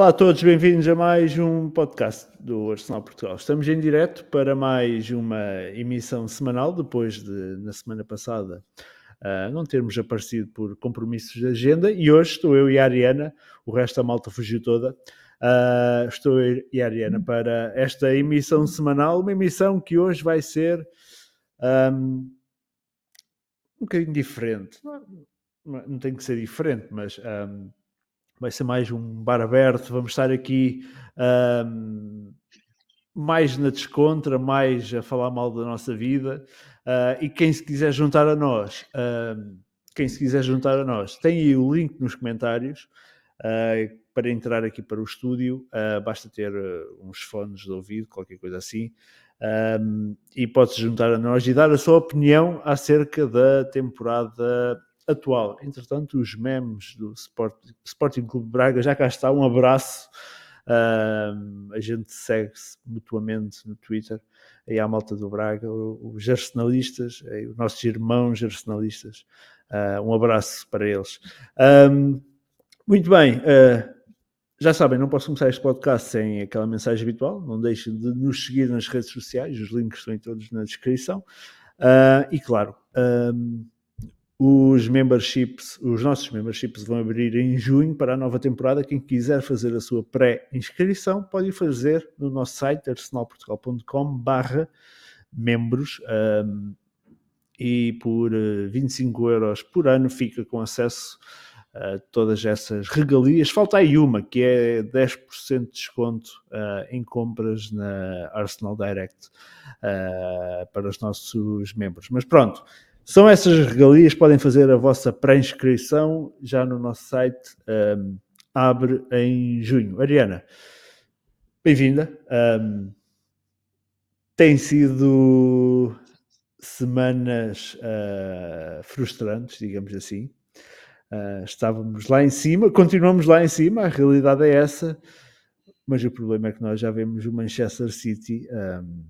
Olá a todos, bem-vindos a mais um podcast do Arsenal Portugal. Estamos em direto para mais uma emissão semanal, depois de, na semana passada, uh, não termos aparecido por compromissos de agenda. E hoje estou eu e a Ariana, o resto da malta fugiu toda. Uh, estou eu e a Ariana para esta emissão semanal, uma emissão que hoje vai ser um, um bocadinho diferente. Não, não tem que ser diferente, mas. Um, vai ser mais um bar aberto, vamos estar aqui um, mais na descontra, mais a falar mal da nossa vida. Uh, e quem se quiser juntar a nós, uh, quem se quiser juntar a nós, tem aí o link nos comentários uh, para entrar aqui para o estúdio. basta ter uns fones de ouvido, qualquer coisa assim. Um, e pode-se juntar a nós e dar a sua opinião acerca da temporada atual. Entretanto, os memes do Sport, Sporting Clube Braga já cá está. Um abraço. Uh, a gente segue-se mutuamente no Twitter. Aí à malta do Braga, os arsenalistas, os nossos irmãos arsenalistas. Uh, um abraço para eles. Um, muito bem. Uh, já sabem, não posso começar este podcast sem aquela mensagem habitual. Não deixem de nos seguir nas redes sociais. Os links estão todos na descrição. Uh, e claro, um, os memberships, os nossos memberships vão abrir em junho para a nova temporada. Quem quiser fazer a sua pré-inscrição pode fazer no nosso site arsenalportugal.com barra membros um, e por 25 eh, euros por ano fica com acesso a todas essas regalias. Falta aí uma, que é 10% de desconto uh, em compras na Arsenal Direct uh, para os nossos membros. Mas pronto, são essas regalias, podem fazer a vossa pré-inscrição já no nosso site, um, abre em junho. Ariana, bem-vinda. Um, tem sido semanas uh, frustrantes, digamos assim. Uh, estávamos lá em cima, continuamos lá em cima, a realidade é essa, mas o problema é que nós já vemos o Manchester City um,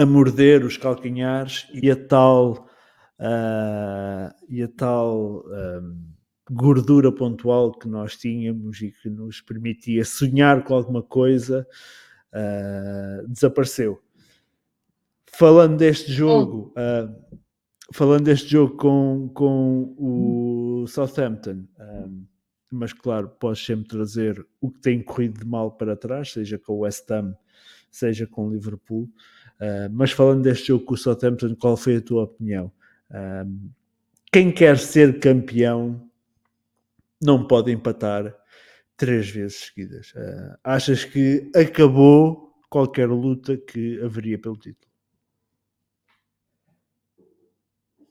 a morder os calcanhares e a tal uh, e a tal um, gordura pontual que nós tínhamos e que nos permitia sonhar com alguma coisa uh, desapareceu. Falando deste jogo, uh, falando deste jogo com, com o Southampton, um, mas claro, podes sempre trazer o que tem corrido de mal para trás, seja com o West Ham, seja com o Liverpool. Uh, mas falando deste jogo com o Southampton, qual foi a tua opinião? Um, quem quer ser campeão não pode empatar três vezes seguidas. Uh, achas que acabou qualquer luta que haveria pelo título?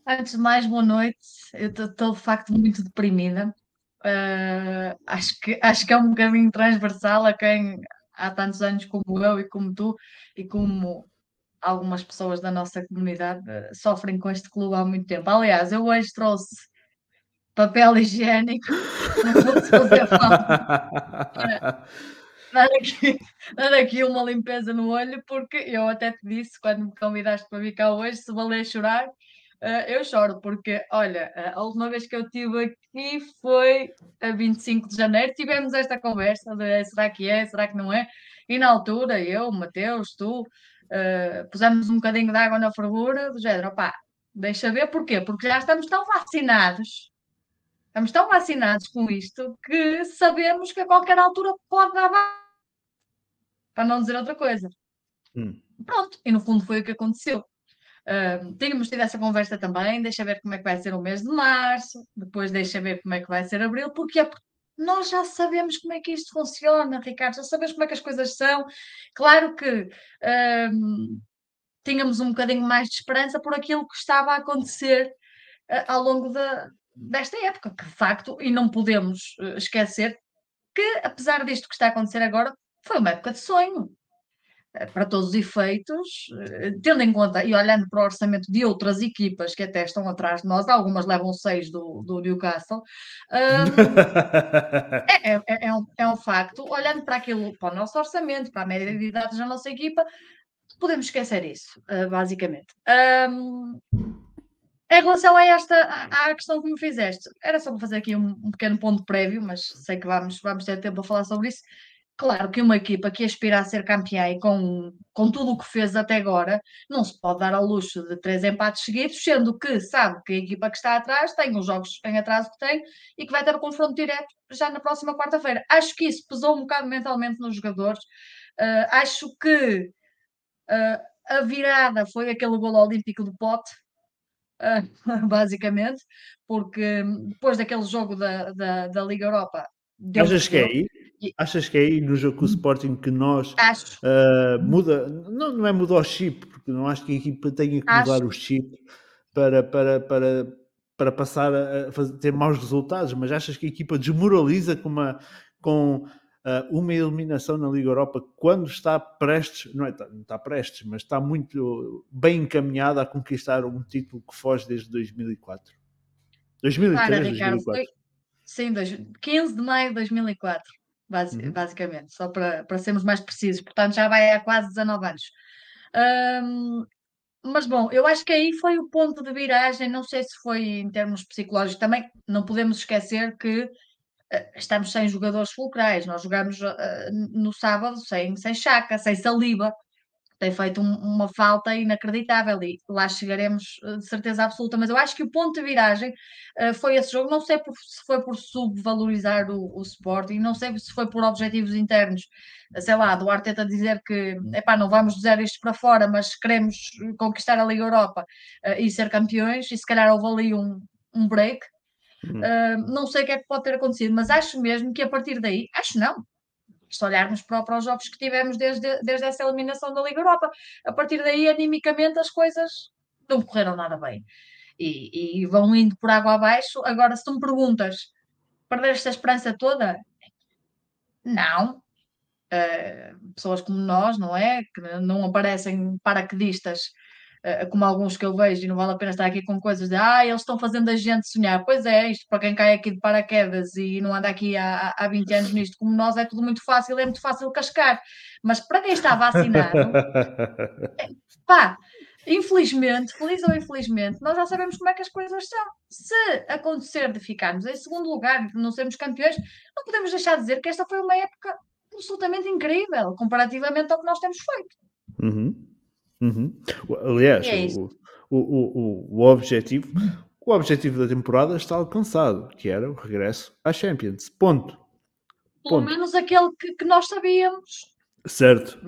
Antes de mais, boa noite. Eu estou de facto muito deprimida. Uh, acho, que, acho que é um bocadinho transversal a quem há tantos anos como eu e como tu, e como algumas pessoas da nossa comunidade uh, sofrem com este clube há muito tempo. Aliás, eu hoje trouxe papel higiênico dar aqui, dar aqui uma limpeza no olho, porque eu até te disse quando me convidaste para vir cá hoje, se valer chorar, eu choro, porque olha, a última vez que eu estive aqui foi a 25 de janeiro, tivemos esta conversa de será que é, será que não é, e na altura eu, Mateus, tu, uh, pusemos um bocadinho de água na fervura, do género, opá, deixa ver porquê, porque já estamos tão vacinados, estamos tão vacinados com isto, que sabemos que a qualquer altura pode dar para não dizer outra coisa. Hum. Pronto, e no fundo foi o que aconteceu. Uh, tínhamos tido essa conversa também, deixa ver como é que vai ser o mês de março, depois deixa ver como é que vai ser abril, porque é nós já sabemos como é que isto funciona, Ricardo, já sabemos como é que as coisas são. Claro que hum, tínhamos um bocadinho mais de esperança por aquilo que estava a acontecer uh, ao longo desta época, que de facto, e não podemos uh, esquecer que, apesar disto que está a acontecer agora, foi uma época de sonho. Eh, para todos os efeitos, eh, tendo em conta e olhando para o orçamento de outras equipas que até estão atrás de nós, algumas levam seis do, do Newcastle, um, é, é, é, um, é um facto. Olhando para aquilo, para o nosso orçamento, para a média de idades da nossa equipa, podemos esquecer isso, uh, basicamente. Um, Em relação a esta, à, questão que me fizeste, era só para fazer aqui um, um, pequeno ponto prévio, mas sei que vamos, vamos ter tempo a falar sobre isso. Claro que uma equipa que aspira a ser campeã e com, com tudo o que fez até agora, não se pode dar ao luxo de três empates seguidos, sendo que sabe que a equipa que está atrás tem os jogos em atraso que tem e que vai ter o um confronto direto já na próxima quarta-feira. Acho que isso pesou um bocado mentalmente nos jogadores. Uh, acho que uh, a virada foi aquele gol olímpico do pote, uh, basicamente, porque depois daquele jogo da, da, da Liga Europa. Achas que é aí? Achas que é aí no jogo com o Sporting que nós uh, muda, não, não é mudar o chip, porque não acho que a equipa tenha que mudar acho. o chip para, para, para, para passar a fazer, ter maus resultados, mas achas que a equipa desmoraliza com uma, com, uh, uma eliminação na Liga Europa quando está prestes, não, é, não está prestes, mas está muito bem encaminhada a conquistar um título que foge desde 2004? 2003, Para, Ricardo, 2004. Foi, sim, 15 de maio de 2004 uhum. basicamente, só para, para sermos mais precisos. Portanto, já vai há quase 19 anos. Um, mas bom, eu acho que aí foi o ponto de viragem. Não sei se foi em termos psicológicos também. Não podemos esquecer que uh, estamos sem jogadores fulcrais. Nós jogamos uh, no sábado sem, sem chaca, sem saliba tem feito um, uma falta inacreditável e lá chegaremos eh, de certeza absoluta. Mas eu acho que o ponto de viragem uh, foi esse jogo. Não sei por, se foi por subvalorizar o, o Sporting, não sei se foi por objetivos internos, sei lá, do Arteta dizer que epá, não vamos dizer isto para fora, mas queremos conquistar a Liga Europa uh, e ser campeões, e se calhar houve ali um, um break. Uh, não sei o que é que pode ter acontecido, mas acho mesmo que a partir daí, acho não, se olharmos para, para os jogos que tivemos desde, desde essa eliminação da Liga Europa, a partir daí, animicamente, as coisas não correram nada bem. E, e vão indo por água abaixo. Agora, se tu me perguntas, perdeste a esperança toda? Não. Uh, pessoas como nós, não é? Que não aparecem paraquedistas como alguns que eu vejo, e não vale a pena estar aqui com coisas de ah, eles estão fazendo a gente sonhar. Pois é, isto para quem cai aqui de paraquedas e não anda aqui há, há 20 anos nisto, como nós, é tudo muito fácil, é muito fácil cascar. Mas para quem está vacinado, pá, infelizmente, feliz ou infelizmente, nós já sabemos como é que as coisas são. Se acontecer de ficarmos em segundo lugar e de não sermos campeões, não podemos deixar de dizer que esta foi uma época absolutamente incrível comparativamente ao que nós temos feito. Uhum. Uhum. Aliás, é o, o, o, o, objetivo, o objetivo da temporada está alcançado, que era o regresso à Champions. Ponto. Pelo menos aquele que, que, nós sabíamos. Certo.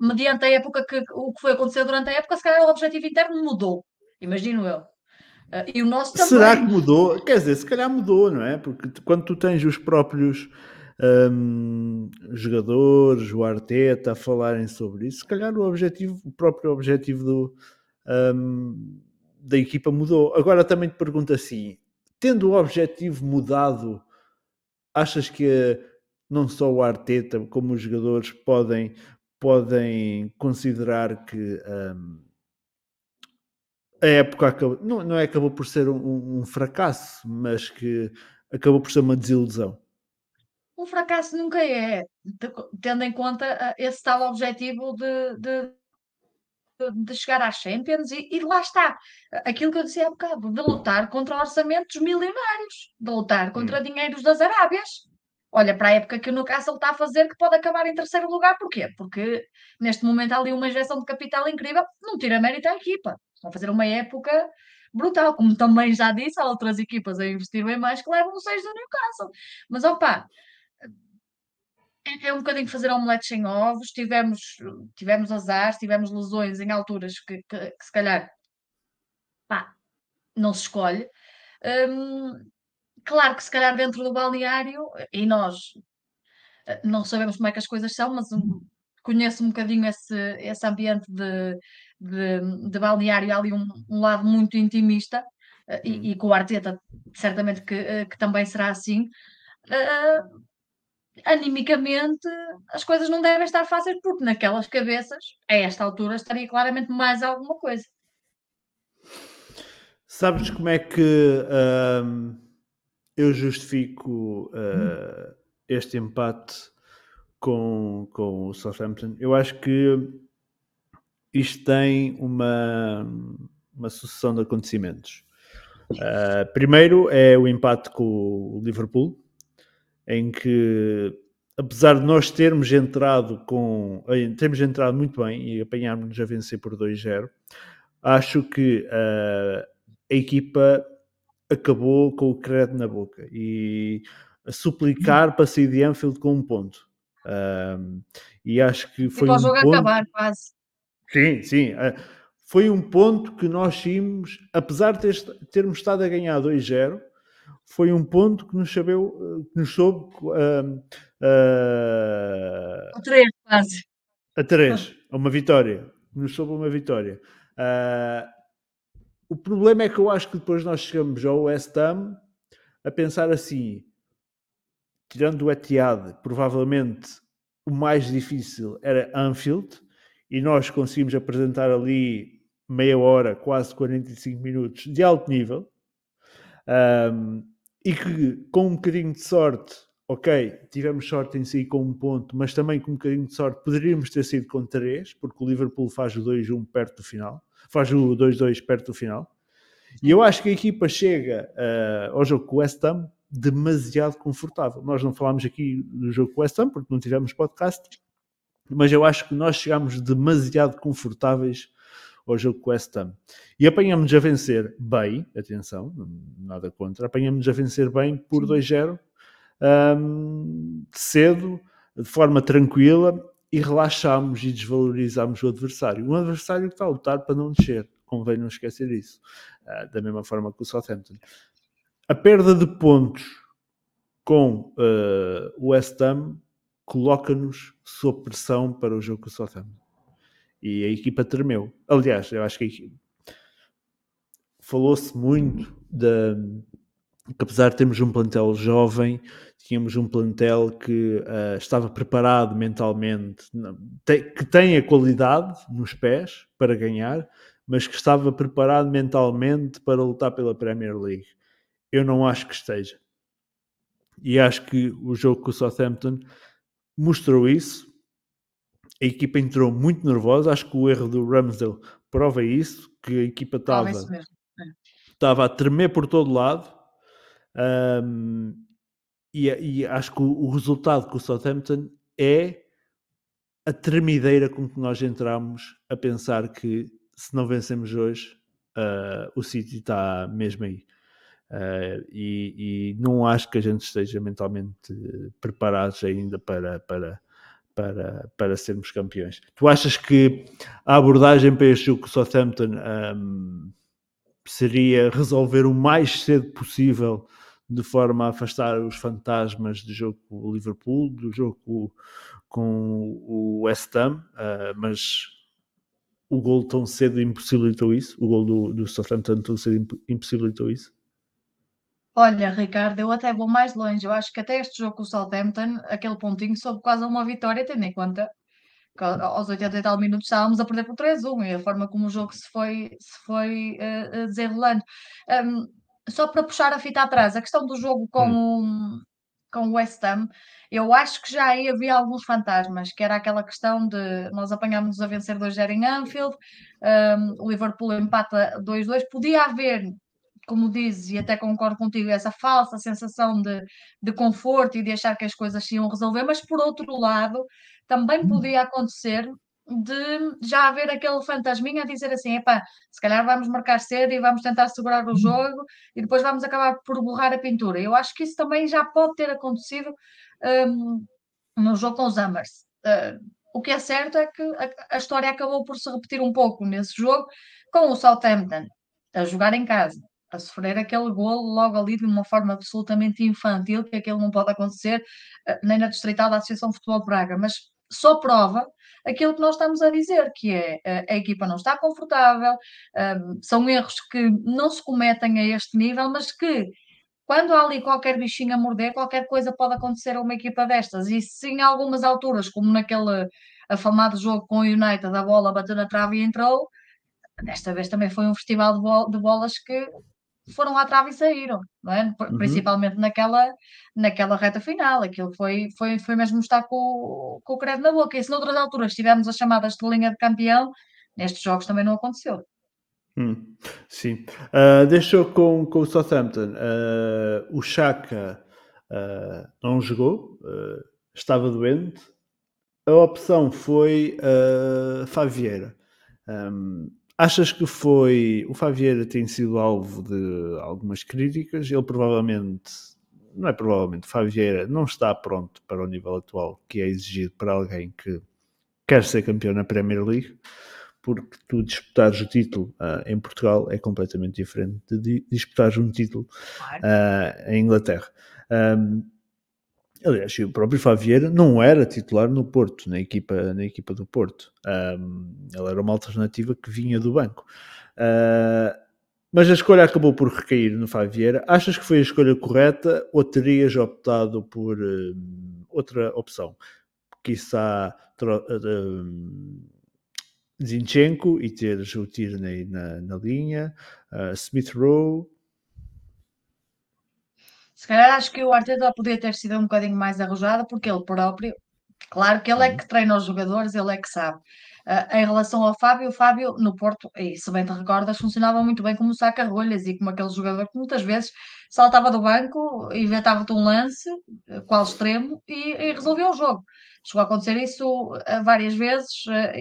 Mediante a época que o que foi acontecer durante a época, se calhar o objetivo interno mudou. Imagino eu. Uh, e o nosso também. Será que mudou? Quer dizer, se calhar mudou, não é? Porque quando tu tens os próprios um, jogadores, o Arteta a falarem sobre isso, se calhar o objetivo, o próprio objetivo do, um, da equipa mudou. Agora também te pergunto assim: tendo o objetivo mudado, achas que não só o Arteta como os jogadores podem, podem considerar que um, a época acabou, não, não é acabou por ser um, um fracasso, mas que acabou por ser uma desilusão? Um fracasso nunca é, tendo em conta ah, esse tal objetivo de, de, de chegar às Champions e, e, lá está, aquilo que eu disse há bocado, de lutar contra orçamentos milionários, de lutar contra hum. dinheiros das Arábias. Olha para a época que o Newcastle está a fazer, que pode acabar em terceiro lugar, porquê? Porque neste momento há ali uma injeção de capital incrível, não tira mérito à equipa. Estão a fazer uma época brutal, como também já disse, há outras equipas a investir bem mais que levam os seis do Newcastle. Mas opa, é, um bocadinho fazer omeletes sem ovos, tivemos, tivemos azar, tivemos lesões em alturas que, que, que se calhar pá, não se escolhe. Hum, claro que se calhar dentro do balneário, e nós eh, não sabemos como é que as coisas são, mas conheço um bocadinho esse, esse ambiente de, de, de balneário, há ali um, um lado muito intimista, uh, e, hum. e, com o Arteta certamente que, uh, que também será assim. Uh, animicamente as coisas não devem estar fáceis, porque naquelas cabeças, a esta altura, estaria claramente mais alguma coisa. Sabes como é que uh, eu justifico uh, este empate com, com o Southampton? Eu acho que isto tem uma, uma sucessão de acontecimentos. Uh, primeiro é o empate com o Liverpool, em que apesar de nós termos entrado com termos entrado muito bem e apanharmos a vencer por 2-0, acho que uh, a equipa acabou com o credo na boca e a suplicar para sair de Anfield com um ponto. Um, e acho que foi. E um jogo ponto... acabar, quase. Sim, sim. Uh, foi um ponto que nós tínhamos, apesar de ter, termos estado a ganhar 2-0, foi um ponto que nos, sabeu, que nos soube. Uh, uh, a 3, quase. A 3, a uma vitória. Nos soube uma vitória. Uh, o problema é que eu acho que depois nós chegamos ao West Ham a pensar assim, tirando o Etihad, provavelmente o mais difícil era Anfield, e nós conseguimos apresentar ali meia hora, quase 45 minutos de alto nível, um, e que com um bocadinho de sorte, ok, tivemos sorte em si com um ponto, mas também com um bocadinho de sorte poderíamos ter sido com três, porque o Liverpool faz o 2-1 perto do final faz o 2-2 perto do final. E eu acho que a equipa chega uh, ao jogo com o West Ham demasiado confortável. Nós não falámos aqui do jogo com o West Ham porque não tivemos podcast, mas eu acho que nós chegámos demasiado confortáveis ao jogo com o West Ham. E apanhamos a vencer bem, atenção, nada contra, apanhamos a vencer bem por 2-0, um, cedo, de forma tranquila, e relaxámos e desvalorizámos o adversário. Um adversário que está a lutar para não descer, convém não esquecer isso. Uh, da mesma forma que o Southampton. A perda de pontos com uh, o West Ham coloca-nos sob pressão para o jogo com o Southampton. E a equipa tremeu. Aliás, eu acho que falou-se muito da, que apesar de termos um plantel jovem, tínhamos um plantel que uh, estava preparado mentalmente, que tem a qualidade nos pés para ganhar, mas que estava preparado mentalmente para lutar pela Premier League. Eu não acho que esteja. E acho que o jogo com o Southampton mostrou isso. A equipa entrou muito nervosa. Acho que o erro do Ramsdale prova isso, que a equipa estava, é. estava a tremer por todo lado um, e, e, acho que o, o, resultado com o Southampton é a tremideira com que nós entramos a pensar que se não vencemos hoje, uh, o City está mesmo aí. Uh, e, e, não acho que a gente esteja mentalmente preparados ainda para, para, para, para sermos campeões. Tu achas que a abordagem para este jogo com o Southampton um, seria resolver o mais cedo possível de forma a afastar os fantasmas do jogo com o Liverpool, do jogo com, com o West Ham, uh, mas o gol tão cedo impossibilitou isso, o gol do, do Southampton tão cedo impossibilitou isso. Olha, Ricardo, eu até vou mais longe. Eu acho que até este jogo com o Southampton, aquele pontinho soube quase uma vitória, tendo em conta que aos 80 e tal minutos estávamos a perder por 3-1 e a forma como o jogo se foi, se foi uh, desenrolando. Um, só para puxar a fita atrás, a questão do jogo com, hum. o, com o West Ham, eu acho que já aí havia alguns fantasmas, que era aquela questão de nós apanhámos a vencer 2-0 em Anfield, um, o Liverpool empata 2-2, podia haver, como dizes, e até concordo contigo, essa falsa sensação de, de conforto e de achar que as coisas se iam resolver, mas por outro lado, também hum. podia acontecer de já haver aquele fantasminha a dizer assim: epá, se calhar vamos marcar cedo e vamos tentar segurar o uhum. jogo e depois vamos acabar por borrar a pintura. Eu acho que isso também já pode ter acontecido um, no jogo com os Hammers. Uh, o que é certo é que a, a, história acabou por se repetir um pouco nesse jogo com o Southampton a jogar em casa. A sofrer aquele golo logo ali de uma forma absolutamente infantil, que aquilo não pode acontecer uh, nem na Distrital da Associação Futebol Praga, mas só prova aquilo que nós estamos a dizer, que é a, a equipa não está confortável, um, são erros que não se cometem a este nível, mas que quando há ali qualquer bichinho a morder, qualquer coisa pode acontecer a uma equipa destas. E se em algumas alturas, como naquele afamado jogo com o United, a bola bateu na trave e entrou, desta vez também foi um festival de bolas que foram à trave e saíram, é? Uhum. principalmente naquela, naquela reta final. Aquilo foi, foi, foi mesmo estar com, com o credo na boca. E se noutras alturas tivemos as chamadas de linha de campeão, nestes jogos também não aconteceu. Hum, sim. Uh, deixou com, com o Southampton. Uh, o Chaka uh, não jogou, estava doente. A opção foi uh, Favieira. Um, achas que foi. O Favieira tem sido alvo de algumas críticas. Ele provavelmente. Não é provavelmente. Favieira não está pronto para o nível atual que é exigido para alguém que quer ser campeão na Premier League porque tu disputares o título uh, em Portugal é completamente diferente de disputares um título uh, em Inglaterra. Um, aliás, o próprio Favieira não era titular no Porto, na equipa, na equipa do Porto. Um, ele era uma alternativa que vinha do banco. Uh, mas a escolha acabou por recair no Favieira. Achas que foi a escolha correta ou terias optado por outra opção? Quizá uh, Zinchenko e teres o Tierney na, na linha, uh, Smith Rowe. Se calhar acho que o Arteta podia ter sido um bocadinho mais arrojado, porque ele próprio, claro que ele é uhum. que treina os jogadores, ele é que sabe. Uh, em relação ao Fábio, o Fábio no Porto, e se bem te recordas, funcionava muito bem como saca-rolhas e como aquele jogador que muitas vezes saltava do banco, inventava-te um lance, qual extremo, e, e resolveu o jogo. Chegou a acontecer isso uh, várias vezes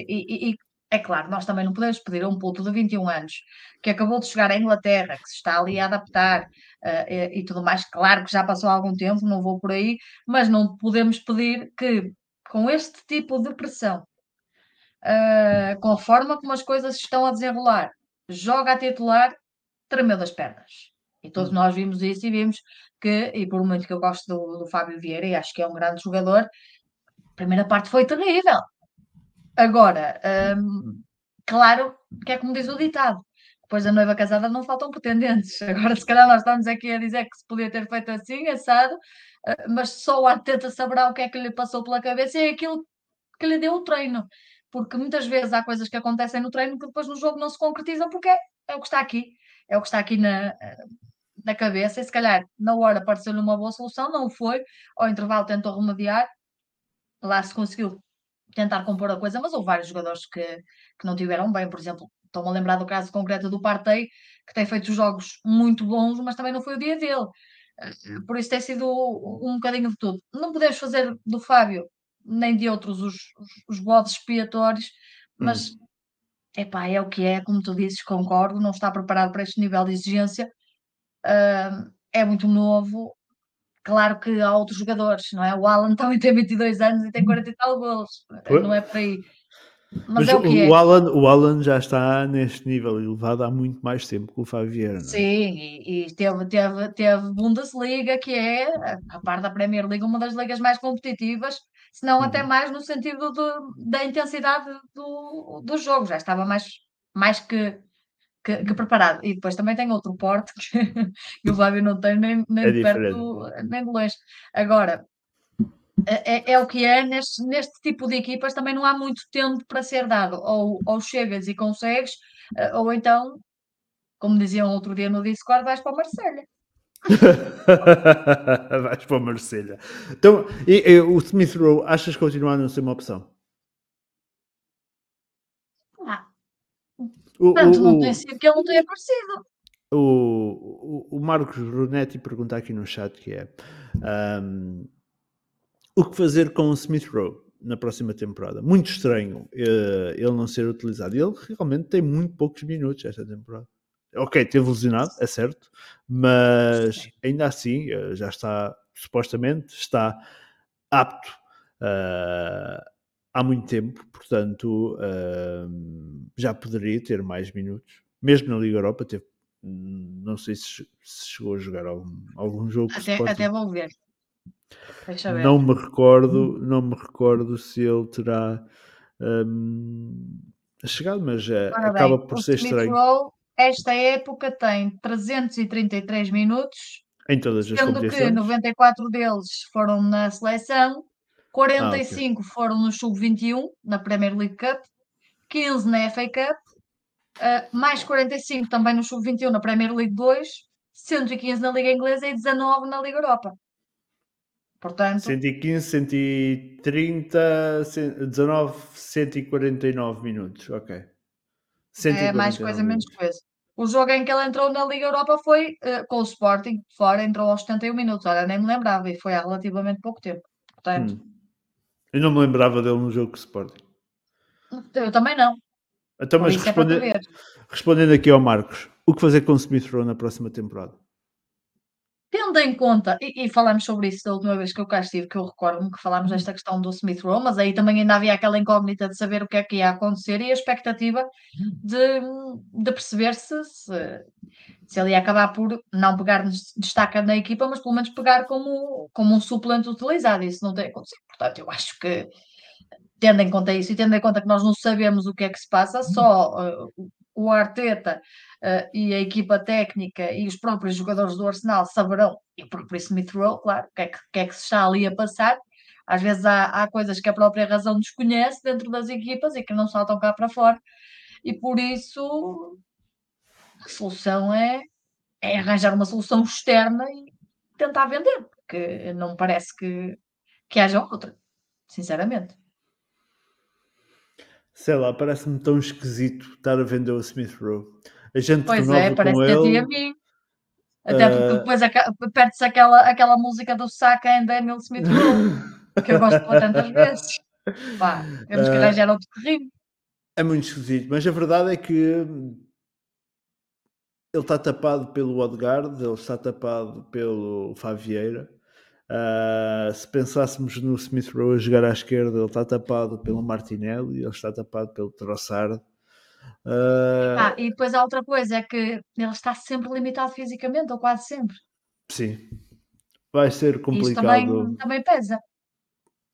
e, e, é claro, nós também não podemos pedir a um puto de 21 anos que acabou de chegar à Inglaterra, que se está ali a adaptar uh, e, e, tudo mais. Claro que já passou algum tempo, não vou por aí, mas não podemos pedir que, com este tipo de pressão, uh, com a forma como as coisas estão a desenrolar, joga a titular, tremeu das pernas. E todos hum. nós vimos isso e vimos que, e por muito que eu gosto do, do Fábio Vieira e acho que é um grande jogador, a primeira parte foi terrível Agora, hum, claro que é como diz o ditado, depois da noiva casada não faltam pretendentes. Agora, se calhar nós estamos aqui a dizer que se podia ter feito assim, assado, eh, mas só o Arteta saberá o que é que lhe passou pela cabeça e é aquilo que lhe deu o treino. Porque muitas vezes há coisas que acontecem no treino que depois no jogo não se concretizam porque é, é o que está aqui, é o que está aqui na, na cabeça e se calhar na hora pareceu-lhe uma boa solução, não foi, ao intervalo tentou remediar, lá se conseguiu tentar compor a coisa, mas houve vários jogadores que, que não tiveram bem, por exemplo, estou-me a lembrar do caso concreto do Partey, que tem feito jogos muito bons, mas também não foi o dia dele. Eh, por isso tem sido um bocadinho de tudo. Não podemos fazer do Fábio nem de outros os, os, os bodes expiatórios, mas hum. epá, é o que é, como tu dizes, concordo, não está preparado para este nível de exigência. Uh, é muito novo, Claro que há outros jogadores, não é? O Alan também tem 22 anos e tem 40 e tal gols, não é por aí. Mas, Mas é o que o, é. Alan, o Alan já está neste nível elevado há muito mais tempo que o Favier. É? Sim, e, e, teve, teve, teve Bundesliga, que é, a par da Premier League, uma das ligas mais competitivas, se não uhum. até mais no sentido do, da intensidade do, do jogo. Já estava mais, mais que que, que, preparado. E depois também tem outro porte que, que o Fábio não tem nem, nem é de perto nem de longe. Agora, é, é, é, o que é, neste, neste tipo de equipas também não há muito tempo para ser dado. Ou, ou chegas e consegues, eh, ou então, como diziam outro dia no Discord, vais para o Marselha. vais para o Marselha. Então, e, e, o Smith Rowe, achas que continuar a não ser uma opção? O, Portanto, o, não tem sido que ele não tenha aparecido. O, o, o Marcos Brunetti pergunta aqui no chat que é um, o que fazer com o Smith Rowe na próxima temporada? Muito estranho uh, ele não ser utilizado. Ele realmente tem muito poucos minutos esta temporada. Ok, teve lesionado, é certo, mas ainda assim uh, já está, supostamente, está apto uh, há muito tempo, portanto uh, já poderia ter mais minutos. Mesmo na Liga Europa, teve, não sei se, se chegou a jogar algum, algum jogo. Até, até vou ver. Não me recordo, não me recordo se ele terá um, chegado, mas é, acaba por ser estranho. Roll, esta época tem 333 minutos, em todas as sendo que 94 deles foram na seleção 45 ah, okay. foram no Sub-21, na Premier League Cup, 15 na FA Cup, uh, mais 45 também no Sub-21 na Premier League 2, 115 na Liga Inglesa e 19 na Liga Europa. Portanto, 115, 130, 19, 149 minutos, ok. É mais coisa, menos coisa. O jogo em que ele entrou na Liga Europa foi uh, com o Sporting, fora, entrou aos 71 minutos. Olha, nem me lembrava e foi há relativamente pouco tempo. Portanto, hum. Eu não me lembrava dele no jogo com o Sporting. Eu também não. Então, mas é responde... é respondendo aqui ao Marcos, o que fazer com o Smith Rowe na próxima temporada? Tendo em conta, e, e falamos sobre isso da última vez que eu cá estive, que eu recordo-me que falámos desta questão do Smith Rowe, mas aí também ainda havia aquela incógnita de saber o que é que ia acontecer e a expectativa de, de perceber se, se, se ele ia acabar por não pegar destaca na equipa, mas pelo menos pegar como, como um suplente utilizado. Isso não tem acontecido. Portanto, eu acho que tendo em conta isso e tendo em conta que nós não sabemos o que é que se passa, só uh, o Arteta uh, e a equipa técnica e os próprios jogadores do Arsenal saberão, e o próprio Smith Rowe, claro, o que, é que, que, é que se está ali a passar. Às vezes há, há coisas que a própria razão desconhece dentro das equipas e que não saltam cá para fora, e por isso a solução é, é arranjar uma solução externa e tentar vender, porque não me parece que, que haja outra, sinceramente sei lá, parece-me tão esquisito estar a vender o Smith Rowe. A gente pois é, parece que ele, a mim. Até porque uh... depois perde-se aquela, aquela música do Saka em Daniel Smith Rowe, que eu gosto pôr tantas vezes. Pá, temos que ah, arranjar outro terreno. É muito esquisito, mas a verdade é que ele está tapado pelo Odegaard, ele está tapado pelo Favieira Uh, se pensássemos no Smith Rowe a jogar à esquerda, ele está tapado pelo Martinelli, ele está tapado pelo Trossard. Uh... Ah, e depois há outra coisa, é que ele está sempre limitado fisicamente, ou quase sempre. Sim, vai ser complicado. Isso também, também pesa.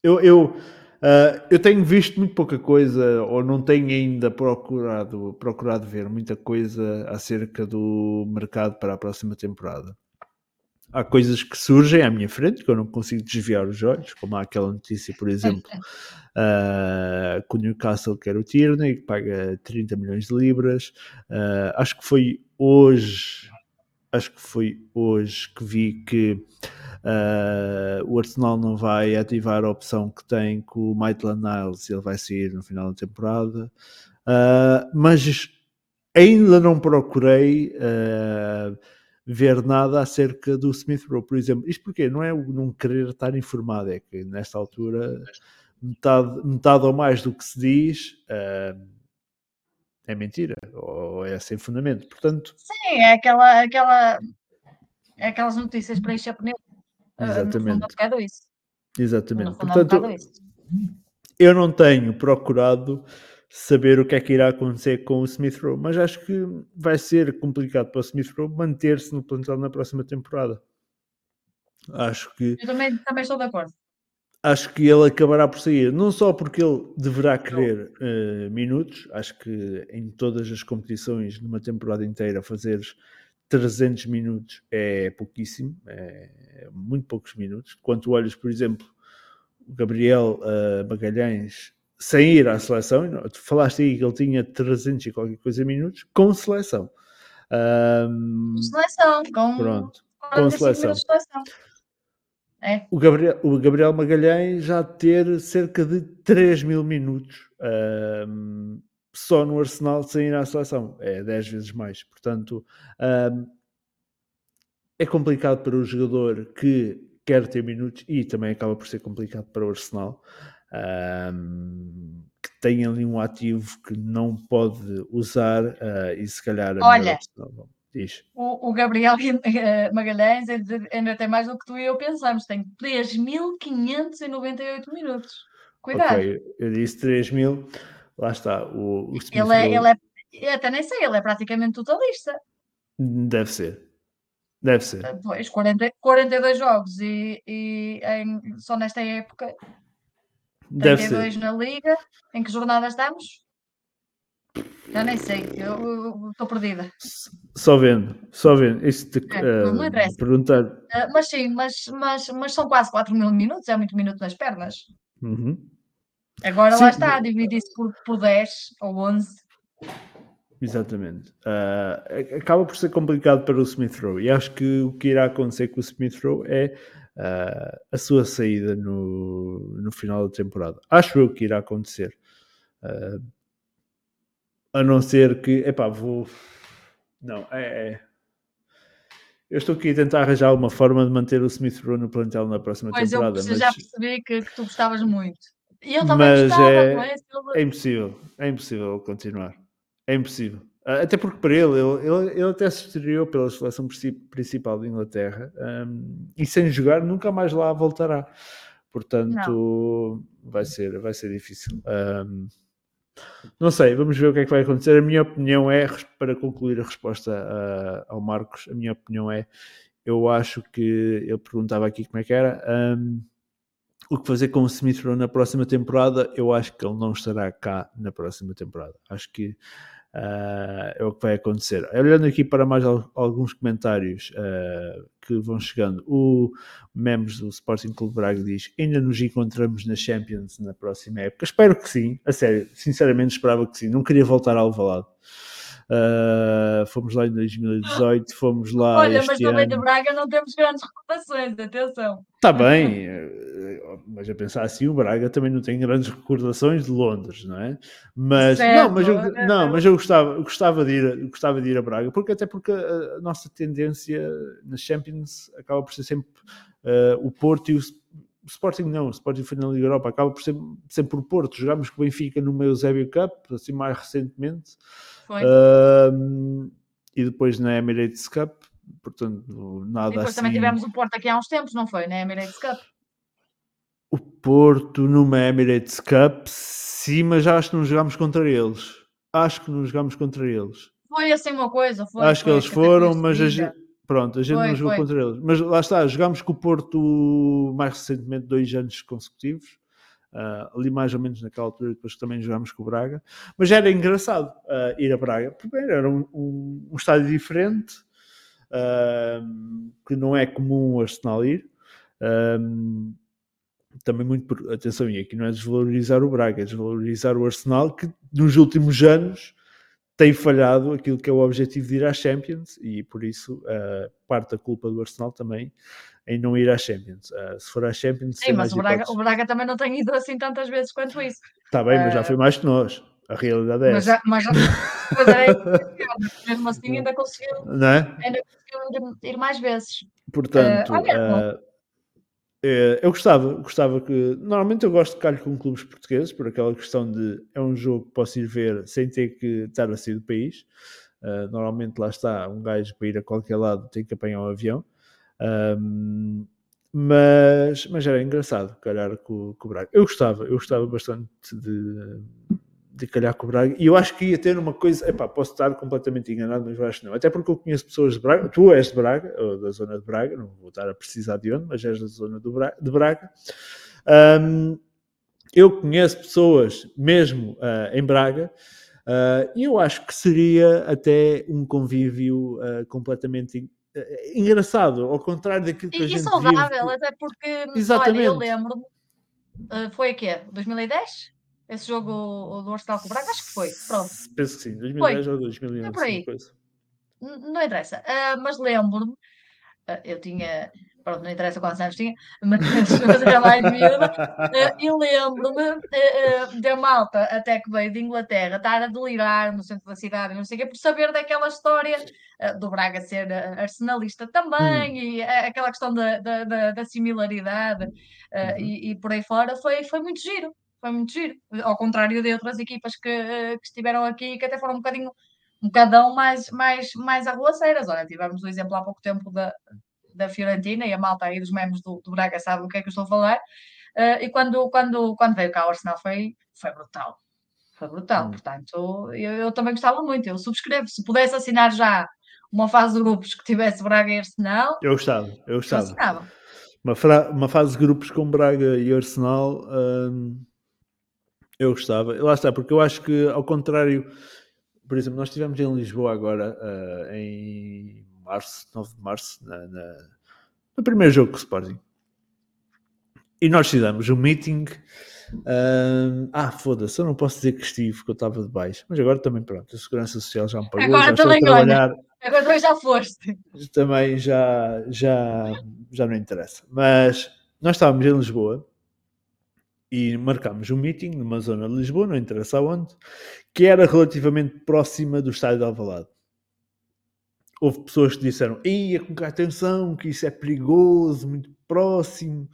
Eu, eu, uh, eu tenho visto muito pouca coisa, ou não tenho ainda procurado, procurado ver muita coisa acerca do mercado para a próxima temporada há coisas que surgem à minha frente que eu não consigo desviar os olhos, como há aquela notícia, por exemplo, uh, que o Newcastle quer o Tierney, que paga 30 milhões de libras. Uh, acho que foi hoje, acho que foi hoje que vi que uh, o Arsenal não vai ativar a opção que tem com o Maitland Niles, ele vai sair no final da temporada. mas ainda não procurei ver nada acerca do Smith Rowe, por exemplo. Isto porque não é não querer estar informado, é que nesta altura metade, metade ou mais do que se diz uh, é mentira ou é sem fundamento. Portanto, sim, é aquela, aquela é aquelas notícias para encher pneu. Exatamente. Uh, no fundo, isso. Exatamente. Portanto, eu não tenho procurado saber o que é que irá acontecer com o Smith Rowe, mas acho que vai ser complicado para o Smith Rowe manter-se no plantel na próxima temporada. Acho que. Eu também, também estou de acordo. Acho que ele acabará por sair, não só porque ele deverá querer uh, minutos, acho que em todas as competições, numa temporada inteira, fazer 300 minutos é pouquíssimo, é muito poucos minutos. Quando olhas, por exemplo, o Gabriel uh, Magalhães sem ir à seleção, tu falaste aí que ele tinha 300 e qualquer coisa minutos, com seleção. Um, com seleção, com, pronto, com seleção. seleção. É. O, Gabriel, o Gabriel Magalhães já ter cerca de 3 mil minutos um, só no Arsenal sem ir à seleção. É 10 vezes mais. Portanto, um, é complicado para o jogador que quer ter minutos e também acaba por ser complicado para o Arsenal um, que tem ali um ativo que não pode usar uh, e se calhar a Olha, Diz. O, o, Gabriel eh, Magalhães ainda tem mais do que tu e eu pensamos, tem 3.598 minutos. Cuidado. Eu disse 3.000, lá está. O, o ele, é, ele é, eu até nem sei, ele é praticamente totalista. Deve ser. Deve ser. Pois, 40, 42 jogos e, e em, só nesta época Deve 32 ser. na Liga. Em que jornada estamos? Já nem sei, eu estou perdida. Só vendo, só vendo. Isto de, é, uh, não interessa. perguntar. Uh, mas sim, mas, mas, mas são quase 4 mil minutos, é muito minuto nas pernas. Uhum. Agora sim. lá está, dividir-se por, por 10 ou 11. Exatamente. Uh, acaba por ser complicado para o Smith Rowe. E acho que o que irá acontecer com o Smith Rowe é uh, a sua saída no, no final da temporada. Acho eu que irá acontecer. Uh, A não ser que, epá, vou. Não, é, é. Eu estou aqui a tentar arranjar uma forma de manter o Smith Rowe no plantel na próxima Pois eu, temporada. eu mas... já percebi que, que tu gostavas muito. E eu também Mas gostava, é- não é? Ele- É impossível, é impossível continuar. É impossível. Ah, Até porque para ele, ele, ele, ele até se estreou pela seleção princi- principal de Inglaterra ahm, e sem jogar nunca mais lá voltará. Portanto, vai ser, vai ser difícil. Ahm, não sei, vamos ver o que é que vai acontecer. A minha opinião é, para concluir a resposta ah, ao Marcos, a minha opinião é, eu acho que ele perguntava aqui como é que era. ahm, o que fazer com o Smith Rowe na próxima temporada, eu acho que ele não estará cá na próxima temporada. Acho que ah, é o que vai acontecer. Olhando aqui para mais al- alguns comentários ah, que vão chegando, o Memes do Sporting Clube Braga diz: ainda nos encontramos na Champions na próxima época. Espero que sim, a sério, sinceramente esperava que sim. Não queria voltar ao Alvalade. Ah, fomos lá em 2018, fomos lá Olha, este mas também ano. de Braga não temos grandes recordações, atenção. Está bem, eh, mas a pensar assim, o Braga também não tem grandes recordações de Londres, não é? Mas Certo, não, mas eu, eh, não, mas eu gostava, eu gostava de ir, gostava de ir a Braga, porque até porque a, a nossa tendência na Champions acaba por ser sempre eh, o Porto e o Sporting não, Sporting foi na Liga Europa, acaba por ser sempre o Porto. Jogámos com o Benfica no Eusébio Cup, assim mais recentemente, Foi. Ahm, e depois na Emirates Cup, portanto e nada depois assim. também tivemos o Porto aqui há uns tempos, não foi? Na Emirates Cup. O Porto numa Emirates Cup, sim, mas acho que não jogámos contra eles. Acho que não jogámos contra eles. Foi assim uma coisa, foi. acho que eles foram, mas a gente, pronto, a gente Foi, não jogou foi. contra eles. Mas lá está, jogámos com o Porto mais recentemente, dois anos consecutivos. ah, ali mais ou menos naquela altura, depois também jogámos com o Braga. Mas era engraçado ah, ir a Braga. Primeiro, era um, um, um estádio diferente, ah, que não é comum o Arsenal ir. Também muito por, atenção, e aqui não é desvalorizar o Braga, é desvalorizar o Arsenal que nos últimos anos tem falhado aquilo que é o objetivo de ir à Champions e por isso uh, parte da culpa do Arsenal também em não ir à Champions. Uh, se for à Champions, Sim, mas o Braga, o Braga também não tem ido assim tantas vezes quanto isso. Está bem, mas já Uh, foi mais que nós. A realidade é Mas, essa. já, mas já, mas é, mesmo assim ainda conseguiu, é? ainda conseguiu ir, ir mais vezes. Portanto, Uh, olha, uh, eh, eu gostava, gostava que. Normalmente eu gosto de calho com clubes portugueses, por aquela questão de é um jogo que posso ir ver sem ter que estar a sair do país. Uh, normalmente lá está, um gajo para ir a qualquer lado tem que apanhar um avião. Um, mas, mas era engraçado calhar com, com o Braga. Eu gostava, eu gostava bastante de, de calhar com o Braga. E eu acho que ia ter uma coisa. Epá, posso estar completamente enganado, mas eu acho que não. Até porque eu conheço pessoas de Braga. Tu és de Braga, ou da zona de Braga, não vou estar a precisar de onde, mas és da zona do Braga, de Braga. Um, eu conheço pessoas mesmo uh, em Braga. Uh, e eu acho que seria até um convívio uh, completamente engraçado, ao contrário daquilo que e, a gente e saudável, vive. até porque, Exatamente. olha, eu lembro-me, uh, foi aqui, 2010? Esse jogo do Arsenal com o Braga? Acho que foi, pronto. Penso que sim, 2010 foi. ou 2011. É por aí. Coisa. Não interessa, uh, mas lembro-me, uh, eu tinha, pronto, não interessa quantos anos tinha, mas, mas era mais miúda, uh, e lembro-me da malta até que veio de Inglaterra estar a delirar no centro da cidade, não sei o quê, por saber daquela história do Braga ser arsenalista também, hum. e aquela questão da, da, da, da similaridade uhum. e, e, por aí fora, foi, foi muito giro. Foi muito giro, ao contrário de outras equipas que, que estiveram aqui que até foram um bocadinho um bocadão mais, mais, mais arruaceiras. Olha, tivemos o exemplo há pouco tempo da, da Fiorentina e a malta aí dos memes do, do Braga sabe o que é que eu estou a falar. Uh, e quando, quando, quando veio cá o Arsenal foi, foi brutal. Foi brutal. Hum. Portanto, eu, eu, também gostava muito. Eu subscrevo. Se pudesse assinar já uma fase de grupos que tivesse Braga e Arsenal. Eu gostava, eu gostava. Eu. Uma, fra- uma fase de grupos com Braga e Arsenal. hum, eu gostava. Lá está, porque eu acho que, ao contrário por exemplo, nós estivemos em Lisboa agora, uh, em março, 9 de março, na, na, no primeiro jogo com o Sporting. E nós fizemos um meeting. Uh, ah, foda-se, eu não posso dizer que estive, porque eu estava de baixo. Mas agora também, pronto, a Segurança Social já me pagou, agora já estou a trabalhar. olha, agora também já foste. Também já, já, já não interessa. Mas nós estávamos em Lisboa e marcámos um meeting numa zona de Lisboa, não interessa onde, que era relativamente próxima do estádio de Alvalade. Houve pessoas que disseram, ia com atenção, que isso é perigoso, muito próximo,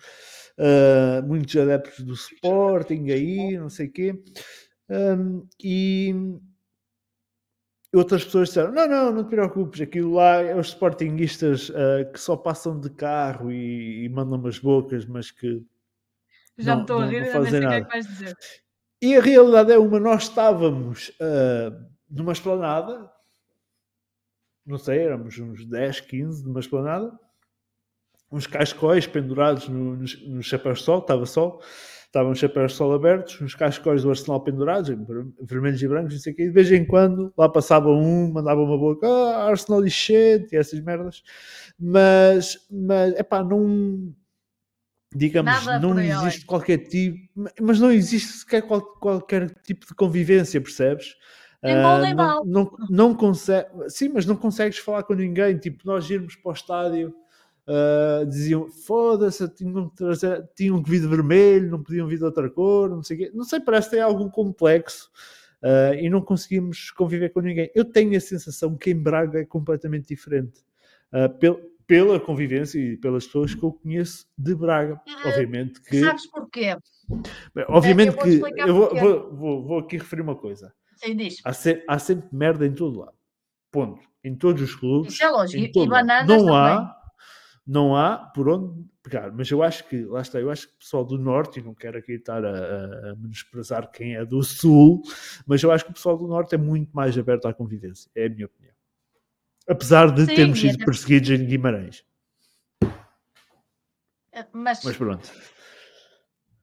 uh, muitos adeptos do Sporting aí, não sei o quê. Um, e outras pessoas disseram: não, não, não te preocupes, aquilo lá é os sportinguistas uh, que só passam de carro e, e mandam umas bocas, mas que já não, me estou a rir, não, não sei o que é que vais dizer. E a realidade é uma, nós estávamos uh, numa esplanada, não sei, éramos uns 10, 15 numa esplanada, uns cascóis pendurados no, no, no chapéu de sol, estava sol, estavam os chapéus de sol abertos, uns cascóis do Arsenal pendurados, vermelhos e brancos, não sei o quê, e de vez em quando lá passava um, mandava uma boca, ah, Arsenal e shit, e essas merdas, mas, mas, é pá, não digamos, Nada não existe qualquer tipo, mas não existe sequer qual, qualquer tipo de convivência, percebes? Nem bom, nem uh, não, não, não consegue, sim, mas não consegues falar com ninguém. Tipo, nós irmos para o estádio, uh, diziam foda-se, tinham, tinham que vir de vermelho, não podiam vir de outra cor, não sei o quê. Não sei, parece que tem algum complexo uh, e não conseguimos conviver com ninguém. Eu tenho a sensação que em Braga é completamente diferente. Uh, pelo, pela convivência e pelas pessoas que eu conheço de Braga. Obviamente que. Sabes porquê? Bem, obviamente é, eu que. Eu vou, vou, vou, vou, aqui referir uma coisa. Sim, diz. Há, se, há, sempre merda em todo lado. Ponto. Em todos os clubes. Isso é lógico. E bananas não também. há. Não há por onde pegar, mas eu acho que, lá está, eu acho que o pessoal do Norte, e não quero aqui estar a, a, a menosprezar quem é do Sul, mas eu acho que o pessoal do Norte é muito mais aberto à convivência, é a minha opinião. Apesar de Sim, termos sido perseguidos em Guimarães. Mas, Mas pronto.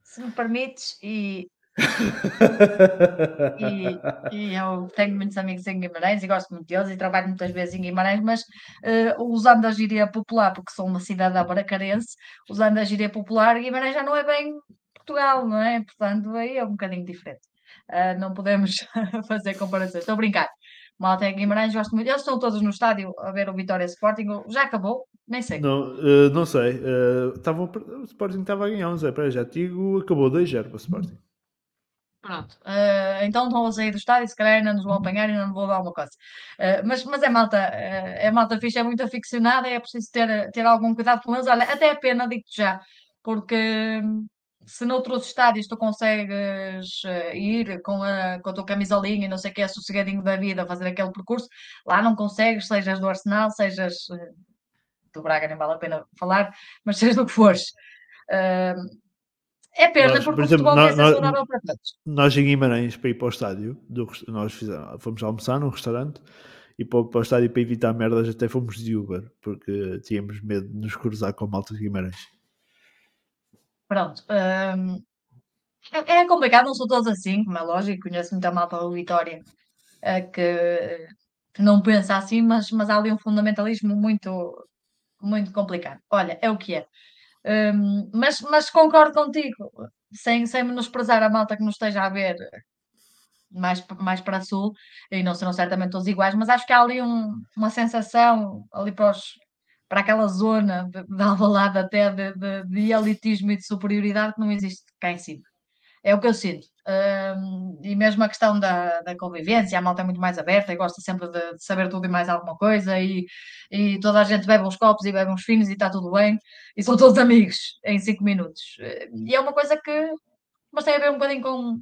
Se me permites, e, e, e, eu tenho muitos amigos em Guimarães e gosto muito deles e trabalho muitas vezes em Guimarães, mas uh, usando a gíria popular, porque sou uma cidade abaracarense, usando a gíria popular, Guimarães já não é bem Portugal, não é? Portanto, aí é um bocadinho diferente. Uh, não podemos fazer comparações. Estou a brincar. Malta em Guimarães, gosto muito. Eles estão todos no estádio a ver o Vitória Sporting. Já acabou? Nem sei. Não, uh, não sei. Uh, tava, o Sporting estava a ganhar 11 para já digo, acabou 2-0 para o Sporting. Pronto. Uh, então estão a sair do estádio, se calhar ainda nos vão apanhar e não vou dar uma coisa. Uh, mas, mas é malta, uh, é malta fixe, é muito aficionada, é preciso ter, ter algum cuidado com eles. Olha, até é pena, digo-te já, porque se noutros estádios tu consegues uh, ir com a, com a tua camisolinha e não sei o que, é sossegadinho da vida, fazer aquele percurso, lá não consegues, sejas do Arsenal, sejas uh, do Braga, nem vale a pena falar, mas sejas do que fores. Uh, é pena, nós, porque por exemplo, o futebol nós, nós, para todos. Nós em Guimarães, para ir para o estádio, do, nós fizemos, fomos almoçar num restaurante e para, para o estádio para evitar merdas até fomos de Uber, porque tínhamos medo de nos cruzar com a malta de Guimarães. Pronto. Hum, é, é complicado, não sou todos assim, como é lógico, conheço muita malta da Vitória é, que, que não pensa assim, mas, mas há ali um fundamentalismo muito, muito complicado. Olha, é o que é. Um, mas, mas concordo contigo, sem, sem menosprezar a malta que nos esteja a ver mais, mais para sul, e não serão certamente todos iguais, mas acho que há ali um, uma sensação ali para os, para aquela zona de, de Alvalade até de, de, de, elitismo e de superioridade que não existe cá em cima. É o que eu sinto. Um, e mesmo a questão da, da convivência, a malta é muito mais aberta e gosta sempre de, de, saber tudo e mais alguma coisa e, e toda a gente bebe uns copos e bebe uns finos e está tudo bem e são todos amigos em cinco minutos. E é uma coisa que mas tem a ver um bocadinho com,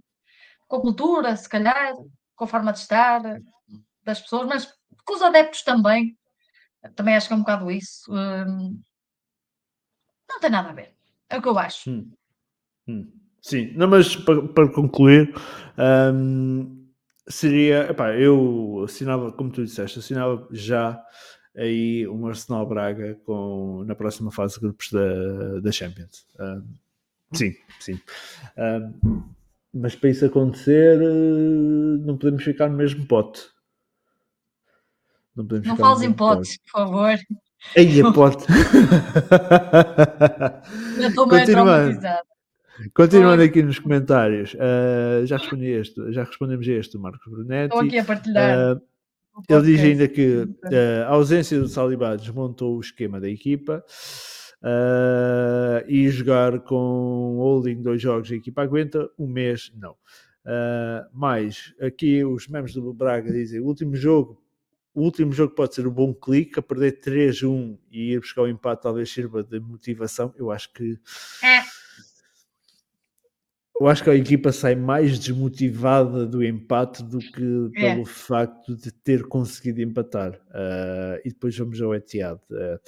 com a cultura, se calhar, com a forma de estar das pessoas, mas com os adeptos também, também acho que é um bocado isso. Hum, não tem nada a ver. É o que eu acho. Hum. Hum. Sim, não, mas para, para concluir, hum, seria. Epá, eu assinava, como tu disseste, assinava já aí um Arsenal Braga com, na próxima fase de grupos da, da Champions. Hum, sim, sim. Mas para isso acontecer, não podemos ficar no mesmo pote. Não, podemos não fales em potes, por favor. Aí pote. Já estou meio traumatizada. Continuando aqui nos comentários, uh, já, respondi este, já respondemos a este, Marcos Brunetti. Estou aqui a partilhar. Uh, ele diz ainda que uh, a ausência do Saliba desmontou o esquema da equipa. E jogar com holding dois jogos a equipa aguenta, um mês não. Uh, mais aqui os membros do Braga dizem: o último jogo, o último jogo pode ser um bom clique, a perder 3-1 e ir buscar o empate talvez sirva de motivação. Eu acho que é. eu acho que a equipa sai mais desmotivada do empate do que é. pelo facto de ter conseguido empatar. Uh, e depois vamos ao Etihad. Uh,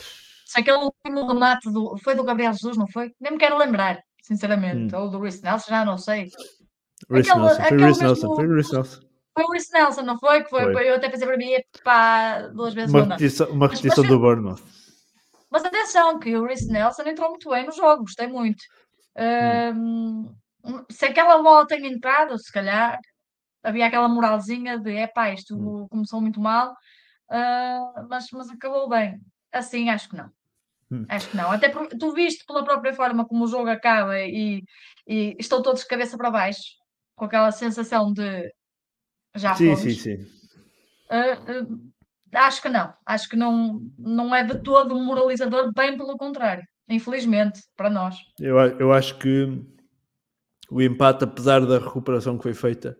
se aquele último remate do, foi do Gabriel Jesus, não foi? Nem me quero lembrar, sinceramente. Hum. Ou do Rhys Nelson, já não sei. Rhys Nelson, foi Rhys Nelson, foi Rhys Nelson. Foi o Rhys Nelson, não foi? Que foi, foi. Eu até pensei para mim, pá, duas vezes uma repetição, uma repetição do Bournemouth. Mas atenção, que o Rhys Nelson entrou muito bem no jogo, gostei muito. Hum. Um, se aquela bola tem entrado, se calhar havia aquela moralzinha de é pá, isto hum. começou muito mal, uh, mas, mas acabou bem. Assim, acho que não. Hum. Acho que não. Até porque tu viste pela própria forma como o jogo acaba e, e estão todos de cabeça para baixo, com aquela sensação de já sim, fomos. Sim, sim, uh, uh, acho que não. Acho que não, não é de todo um moralizador, bem pelo contrário. Infelizmente, para nós. Eu, eu acho que o empate, apesar da recuperação que foi feita,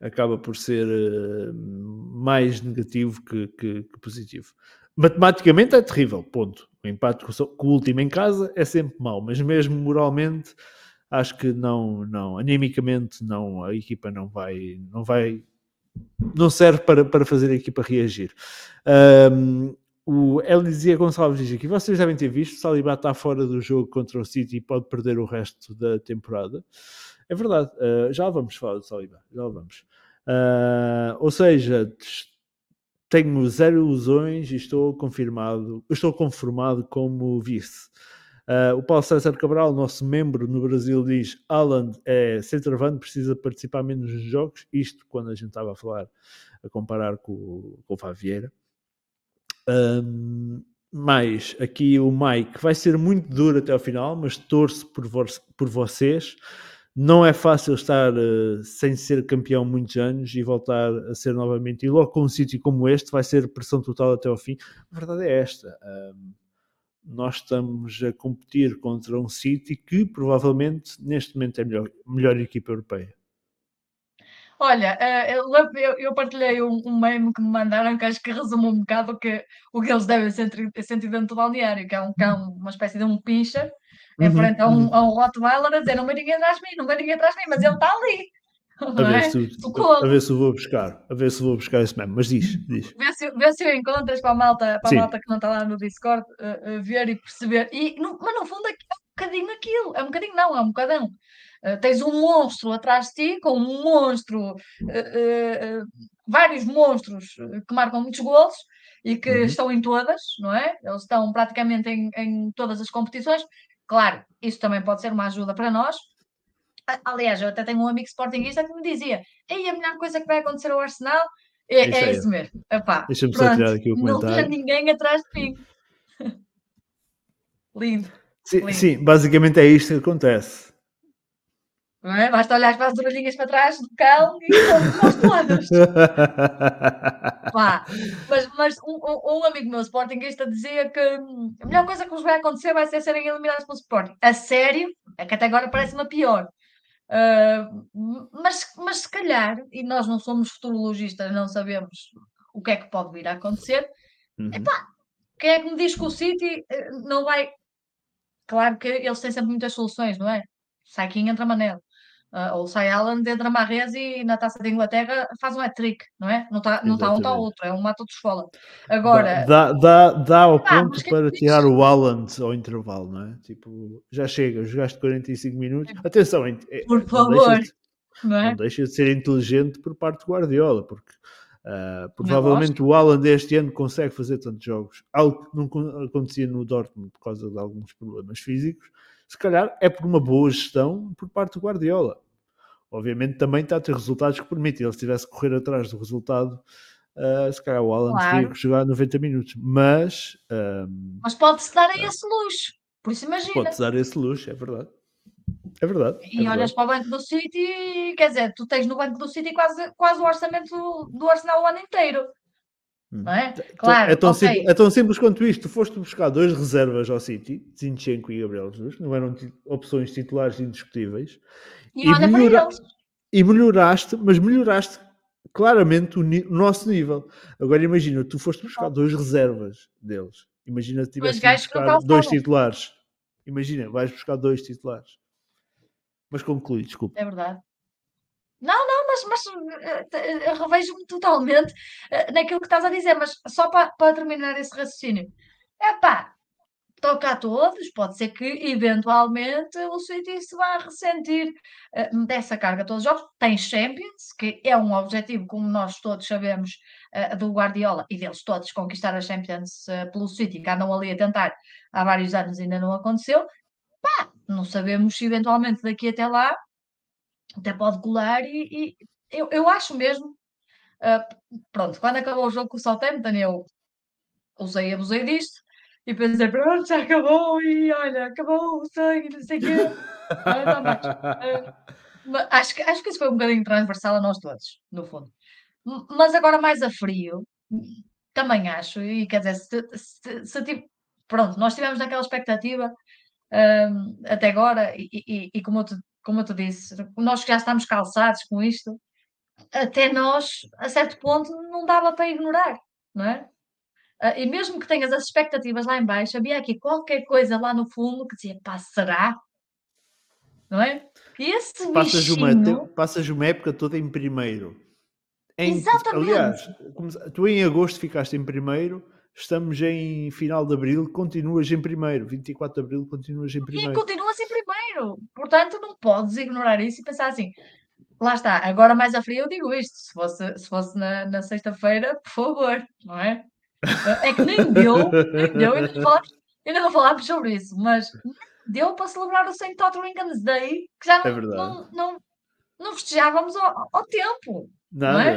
acaba por ser uh, mais negativo que, que, que positivo matematicamente é terrível, ponto. O empate com o último em casa é sempre mau, mas mesmo moralmente acho que não, não, animicamente não, a equipa não vai, não vai, não serve para, para fazer a equipa reagir. Um, o Elisia Gonçalves diz aqui, vocês devem ter visto, Saliba está fora do jogo contra o City e pode perder o resto da temporada. É verdade, uh, já vamos falar do Saliba, já vamos. Uh, ou seja, tenho zero ilusões e estou confirmado, estou conformado como vice. Uh, o Paulo César Cabral, nosso membro no Brasil, diz: Alan é centroavante, precisa participar menos nos jogos. Isto quando a gente estava a falar, a comparar com, com o Favieira. Um, mais aqui o Mike vai ser muito duro até ao final, mas torço por, vo por vocês. Não é fácil estar uh, sem ser campeão muitos anos e voltar a ser novamente. E logo com um sítio como este vai ser pressão total até ao fim. A verdade é esta. Nós estamos a competir contra um City que provavelmente neste momento é a melhor, melhor equipa europeia. Olha, eh, eu, eu, partilhei um, um, meme que me mandaram que acho que resume um bocado o que, o que eles devem sentir, sentir dentro do balneário, que é um cão, uma espécie de um pincher, em uhum, frente a um, uhum. a um Rottweiler a dizer não vai ninguém atrás de mim, não vai ninguém atrás de mim, mas ele está ali. A ver, é? se, a ver se vou buscar, a ver se vou buscar esse mesmo, mas diz, diz. Vê se, vê se encontras para a malta, para a malta que não está lá no Discord, uh, uh, ver e perceber. E, no, mas no fundo é, um bocadinho aquilo, é um bocadinho não, é um bocadão. Uh, tens um monstro atrás de ti, com um monstro, vários monstros que marcam muitos golos e que uhum. estão em todas, não é? Eles estão praticamente em, em todas as competições, Claro, isso também pode ser uma ajuda para nós. Aliás, eu até tenho um amigo sportingista que me dizia: Ei, a melhor coisa que vai acontecer ao Arsenal é, isso, é isso mesmo. Deixa-me só tirar aqui o comentário. Não tem ninguém atrás de mim. Lindo. Sim, lindo. sim, basicamente é isto que acontece. Não é? Basta olhar para as orelhinhas para trás do cão e nós todas. Pá. Mas, mas um, um, amigo meu Sportingista dizia que a melhor coisa que nos vai acontecer vai ser serem eliminados pelo Sporting. A sério, é que até agora parece-me pior. Uh, mas, mas se calhar, e nós não somos futurologistas, não sabemos o que é que pode vir a acontecer, uhum. epá, quem é que me diz que o City eh, não vai. Claro que eles têm sempre muitas soluções, não é? Sai quem entra Manel. Uh, ou sai Alan dentro da Marrez e na taça da Inglaterra faz um hat-trick, não é? Não está não tá um, está outro, é um mata de escola. Agora, dá, dá, dá ao ponto para tirar o Alan ao intervalo, não é? Tipo, já chega, jogaste 45 minutos. Atenção, é, por favor, não deixa, de, não, é? não deixa de ser inteligente por parte do Guardiola, porque Uh, provavelmente o Alan deste ano consegue fazer tantos jogos, algo que não acontecia no Dortmund por causa de alguns problemas físicos se calhar é por uma boa gestão por parte do Guardiola. Obviamente também está a ter resultados que permitem. Ele se tivesse que correr atrás do resultado, uh, se calhar o Alan claro. teria que jogar 90 minutos. Mas, um, mas pode-se dar a esse luxo. Por isso imagina. Pode-se dar esse luxo, é verdade. É verdade. E é olhas verdade. para o Banco do City, quer dizer, tu tens no Banco do City quase, quase o orçamento do, do Arsenal o ano inteiro. Não é? Claro, é tão, okay. simples, é tão simples quanto isto. Tu foste buscar dois reservas ao City, Zinchenko e Gabriel Jesus, não eram opções titulares indiscutíveis. E, e, melhora, e melhoraste, mas melhoraste claramente o, o, nosso nível. Agora imagina, tu foste buscar dois reservas deles. Imagina se tivesse buscar dois titulares. Imagina, vais buscar dois titulares. Mas conclui, desculpa. É verdade. Não, não, mas, mas uh, revejo-me totalmente uh, naquilo que estás a dizer, mas só para, para terminar esse raciocínio. É pá, toca a todos, pode ser que eventualmente o City se vá ressentir dessa carga todos os jogos. Tem Champions, que é um objetivo, como nós todos sabemos, do Guardiola e deles todos conquistar a Champions pelo City, que andam ali a tentar há vários anos ainda não aconteceu. Pá, não sabemos se eventualmente daqui até lá até pode colar e, e eu, eu acho mesmo. pronto, quando acabou o jogo com o Southampton, eu usei, abusei disto e pensei, pronto, já acabou, e olha, acabou o sangue, não sei o quê. Uh, acho, que, acho que isso foi um bocadinho transversal a nós todos, no fundo. Mas agora mais a frio, também acho, e quer dizer, se, se, se tipo, pronto, nós estivemos naquela expectativa um, até agora, e, e, e como, eu te, como eu te disse, nós já estamos calçados com isto, até nós, a certo ponto, não dava para ignorar, não é? Uh, e mesmo que tenhas as expectativas lá em baixo, havia aqui qualquer coisa lá no fundo que dizia, pá, será? Não é? E esse passas bichinho... Uma, passas uma época toda em primeiro. Em, Exatamente. Aliás, tu em agosto ficaste em primeiro, estamos em final de abril, continuas em primeiro. 24 de abril, continuas em primeiro. E continuas em primeiro. Portanto, não podes ignorar isso e pensar assim, lá está, agora mais a frio eu digo isto, se fosse, se fosse na, na sexta-feira, por favor, não é? É que nem deu, nem deu, ainda não, falámos, ainda não falámos sobre isso, mas deu para celebrar o St. Tottenham's Day, que já não, é não, não, não, festejávamos ao, ao tempo. Nada, não é?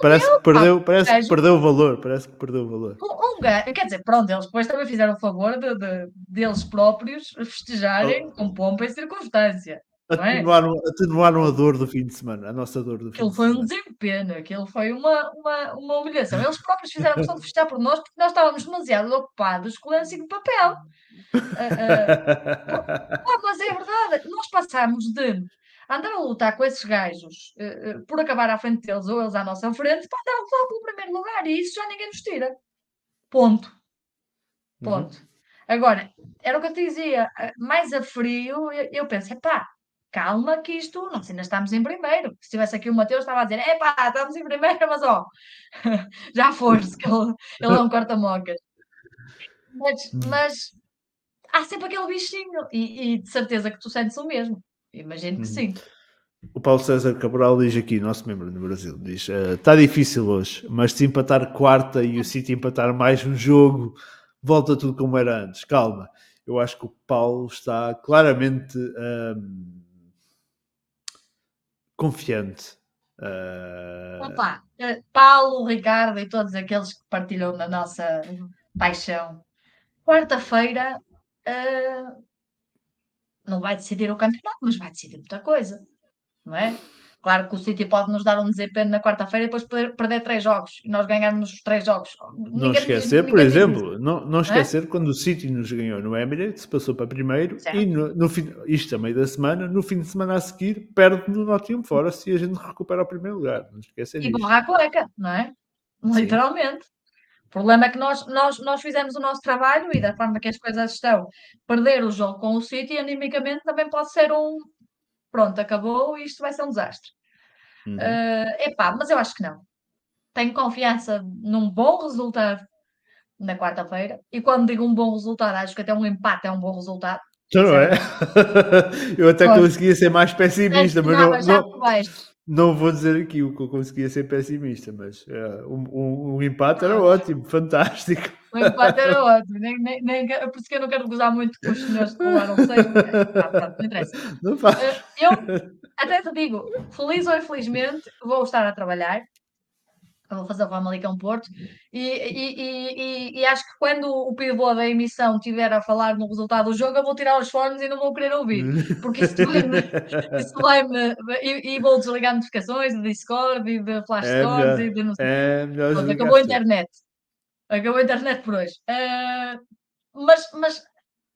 parece, deu, que perdeu, parece que perdeu o valor, parece que perdeu o valor. Um, um, quer dizer, pronto, eles depois também fizeram o favor de, de, deles próprios festejarem oh. com pompa e circunstância. Atenuaram, é? atenuaram a dor do fim de semana, a nossa dor do fim Aquilo de foi um desempenho, aquilo foi uma, uma, uma humilhação. Eles próprios fizeram questão de festejar por nós porque nós estávamos demasiado ocupados com o lenço de papel. Uh, uh, mas é verdade, nós passámos de andar a lutar com esses gajos uh, por acabar à frente deles ou eles à nossa frente para andar a lutar pelo primeiro lugar e isso já ninguém nos tira. Ponto. Ponto. Uhum. Agora, era o que eu te dizia, mais a frio, eu, eu penso, pá, calma que isto, nós ainda estamos em primeiro. Se tivesse aqui o Mateus, estava a dizer, epá, estamos em primeiro, mas ó, já foste, que ele, ele é um corta-mocas. Mas, mas, há sempre aquele bichinho, e, e, de certeza que tu sentes o mesmo. Imagino que sim. O Paulo César Cabral diz aqui, nosso membro no Brasil, diz: está uh, difícil hoje, mas se empatar quarta e o City empatar mais um jogo, volta tudo como era antes. Calma, eu acho que o Paulo está claramente. Um, confiante. Uh... Opa, eh, Paulo, Ricardo e todos aqueles que partilham da nossa paixão. Quarta-feira uh, não vai decidir o campeonato, mas vai decidir muita coisa, não é? Claro que o City pode nos dar um desempenho na quarta-feira e depois perder três jogos e nós ganharmos os três jogos. Não ninguém, esquecer, ninguém por exemplo, não, não esquecer é? quando o City nos ganhou no Emirates, passou para primeiro certo. e no, no fim, isto a meio da semana, no fim de semana a seguir, perde no Nottingham Forest e a gente recupera o primeiro lugar. Não esquecer E borra a cueca, não é? Literalmente. O problema é que nós, nós, nós fizemos o nosso trabalho e da forma que as coisas estão, perder o jogo com o City animicamente também pode ser um pronto, acabou e isto vai ser um desastre. Uhum. Uh, epá, mas eu acho que não. Tenho confiança num bom resultado na quarta-feira. E quando digo um bom resultado, acho que até um empate é um bom resultado. Então não é? eu até Pode. conseguia ser mais pessimista, mas não, não, não, vou dizer aqui o que eu conseguia ser pessimista, mas uh, um, um, empate era ótimo, fantástico. O empate era ótimo, nem, nem, nem, por isso que eu não quero gozar muito com os senhores que tomaram seis. Não, não interessa. Não faz. Uh, eu até te digo, feliz ou infelizmente, vou estar a trabalhar. Eu vou fazer o Famalicão Porto e, e, e, e, acho que quando o pivô da emissão estiver a falar no resultado do jogo, eu vou tirar os fones e não vou querer ouvir, porque isso vai-me vai e, e, vou desligar notificações de Discord e de Flash é e de não sei. É melhor acabou a internet. Acabou a internet por hoje. Uh, mas, mas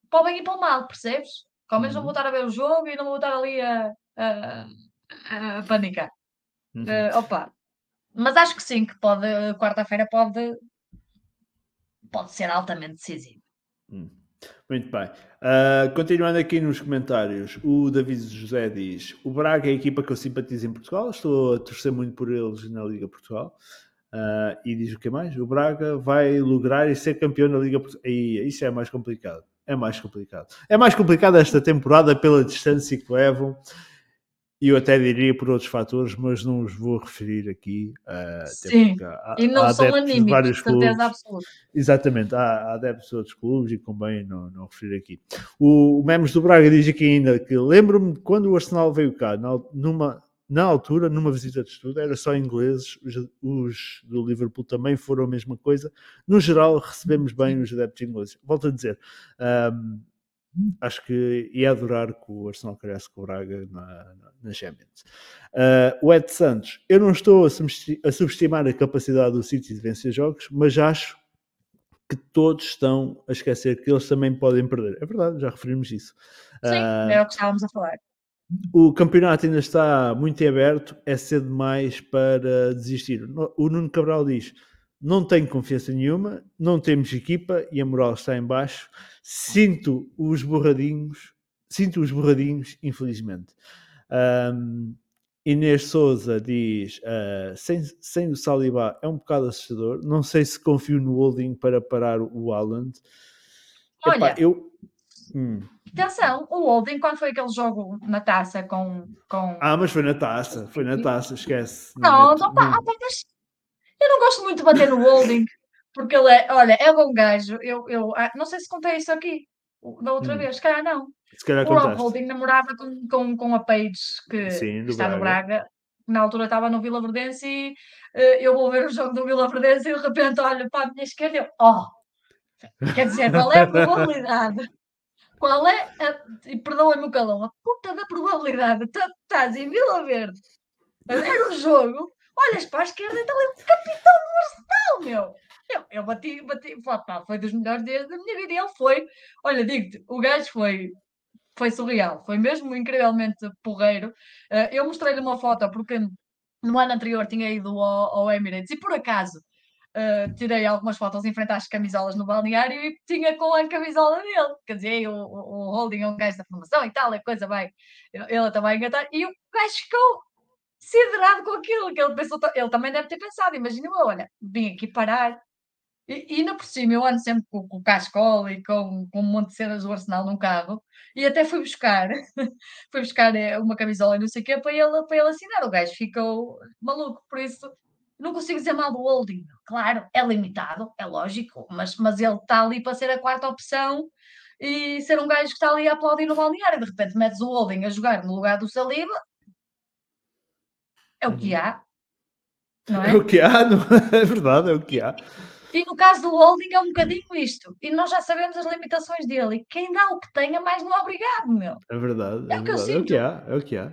para o bem e para o mal, percebes? Ao menos não vou Uhum. estar a ver o jogo e não vou estar ali a, a, a, a panicar. Uhum. Uh, opa. Mas acho que sim, que pode, quarta-feira pode, pode ser altamente decisivo. Hum. Muito bem. Uh, continuando aqui nos comentários, o David José diz: O Braga é a equipa que eu simpatizo em Portugal, estou a torcer muito por eles na Liga Portugal. Uh, e diz o que mais? O Braga vai lograr e ser campeão na Liga Portugal. E isso é mais complicado. É mais complicado. É mais complicado esta temporada pela distância que levam e eu até diria por outros fatores, mas não os vou referir aqui. Uh, Sim, há, e não são anímicos, de vários clubes. absoluta. Exatamente, há, há adeptos de outros clubes e convém não, não referir aqui. O, o Memes do Braga diz aqui ainda que lembro-me quando o Arsenal veio cá, na, numa, na altura, numa visita de estudo, era só ingleses, os, os, do Liverpool também foram a mesma coisa. No geral, recebemos bem os adeptos ingleses. Volto a dizer, um, acho que ia adorar que o Arsenal cresce com o Braga na, na, Champions. Uh, o Ed Santos, eu não estou a, subestimar a capacidade do City de vencer jogos, mas acho que todos estão a esquecer que eles também podem perder. É verdade, já referimos isso. Sim, uh, é o que estávamos a falar. O campeonato ainda está muito aberto, é cedo demais para desistir. O Nuno Cabral diz: não tenho confiança nenhuma, não temos equipa e a moral está em baixo. Sinto os borradinhos, sinto os borradinhos, infelizmente. Um, Inês Souza diz: uh, sem, sem o Saliba é um bocado assustador. Não sei se confio no holding para parar o Haaland. Olha, Epá, eu. Hum. Atenção, o holding, quando foi aquele jogo na taça com. com... Ah, mas foi na taça, foi na taça, esquece. Não, não, não, não, eu não gosto muito de bater no holding, porque ele é, olha, é bom gajo. Eu, eu ah, não sei se contei isso aqui da outra hum. vez, se calhar não. Se calhar o Rob Holding namorava com, com, com a Paige, que Sim, está Braga. no Braga. Na altura estava no Vila Verdense e uh, eu vou ver o jogo do Vila Verdense e de repente olho para a minha esquerda e eu, oh! Quer dizer, qual é a probabilidade? Qual é a. E perdoa-me o calão, a puta da probabilidade de estás em Vila Verde a ver o jogo olhas para a esquerda e está ali o capitão do Arsenal, meu. Eu, eu bati, bati, pá, foi dos melhores dias da minha vida. E ele foi, olha, digo-te, o gajo foi, foi surreal, foi mesmo incrivelmente porreiro. Uh, eu mostrei-lhe uma foto porque no ano anterior tinha ido ao, ao Emirates e por acaso Uh, tirei algumas fotos em frente às camisolas no balneário e tinha com a camisola dele. Quer dizer, o, o, Holding é um gajo da formação e tal, a coisa vai. Ele também engatar. E o gajo ficou siderado com aquilo, que ele pensou, ele também deve ter pensado, imagina eu, olha, vim aqui parar, e, ainda por cima eu ando sempre com, com o cascol e com, com um monte de cenas do Arsenal num carro, e até fui buscar, fui buscar eh, uma camisola e não sei o quê para ele, para ele assinar, o gajo ficou maluco, por isso não consigo dizer mal do holding, claro, é limitado, é lógico, mas, mas ele está ali para ser a quarta opção e ser um gajo que está ali a aplaudir no balneário, de repente metes o holding a jogar no lugar do Saliba, é o que uhum. há. Não é? é o que há, não é? é verdade, é o que há. E no caso do holding é um bocadinho isto. E nós já sabemos as limitações dele. E quem dá o que tem é mais no obrigado, meu. É verdade. É, é o que verdade. eu sinto. É o que há, é o que há.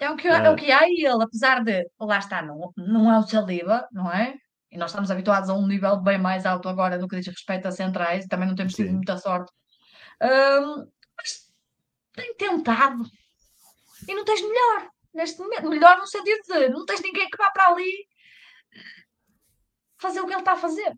É o que, é. é o que há e ele, apesar de, lá está, não, não é o saliva, não é? E nós estamos habituados a um nível bem mais alto agora no que diz respeito a centrais, também não temos tido muita sorte. Um, mas tem tentado. E não tens melhor neste momento. Melhor no sentido de não tens ninguém que vá para ali fazer o que ele está a fazer.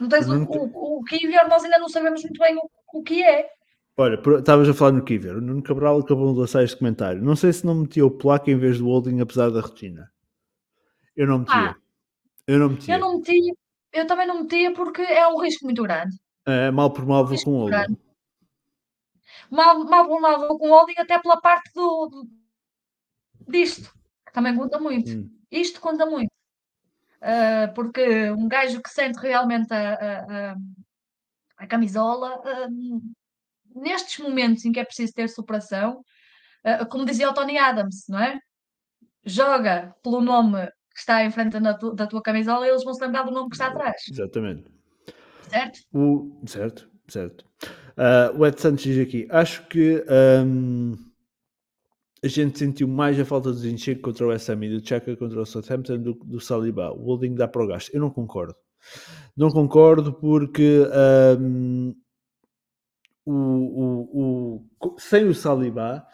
Não tens não o, o, o Kivior, nós ainda não sabemos muito bem o, o que é. Olha, estavas a falar no Kivior. O Nuno Cabral acabou de lançar este comentário. Não sei se não metia o placa em vez do holding, apesar da rotina. Eu não metia. Ah, eu não metia. Eu não metia. Eu também não metia porque é um risco muito grande. É, mal por mal vou com o holding. Mal, mal por mal vou com o holding até pela parte do, disto, que também conta muito. Hum. Isto conta muito. Uh, porque um gajo que sente realmente a, a, a, camisola, uh, nestes momentos em que é preciso ter superação, uh, como dizia o Tony Adams, não é? Joga pelo nome que está em frente tu, da tua camisola e eles vão se lembrar do nome que está atrás. Exatamente. Certo? O, certo, certo. o Ed Santos diz aqui: acho que. Um a gente sentiu mais a falta de Zinchenko contra o West Ham do Chaka contra o Southampton do, do Saliba. O holding dá para o gasto. Eu não concordo. Não concordo porque um, o, o, o, sem o Saliba,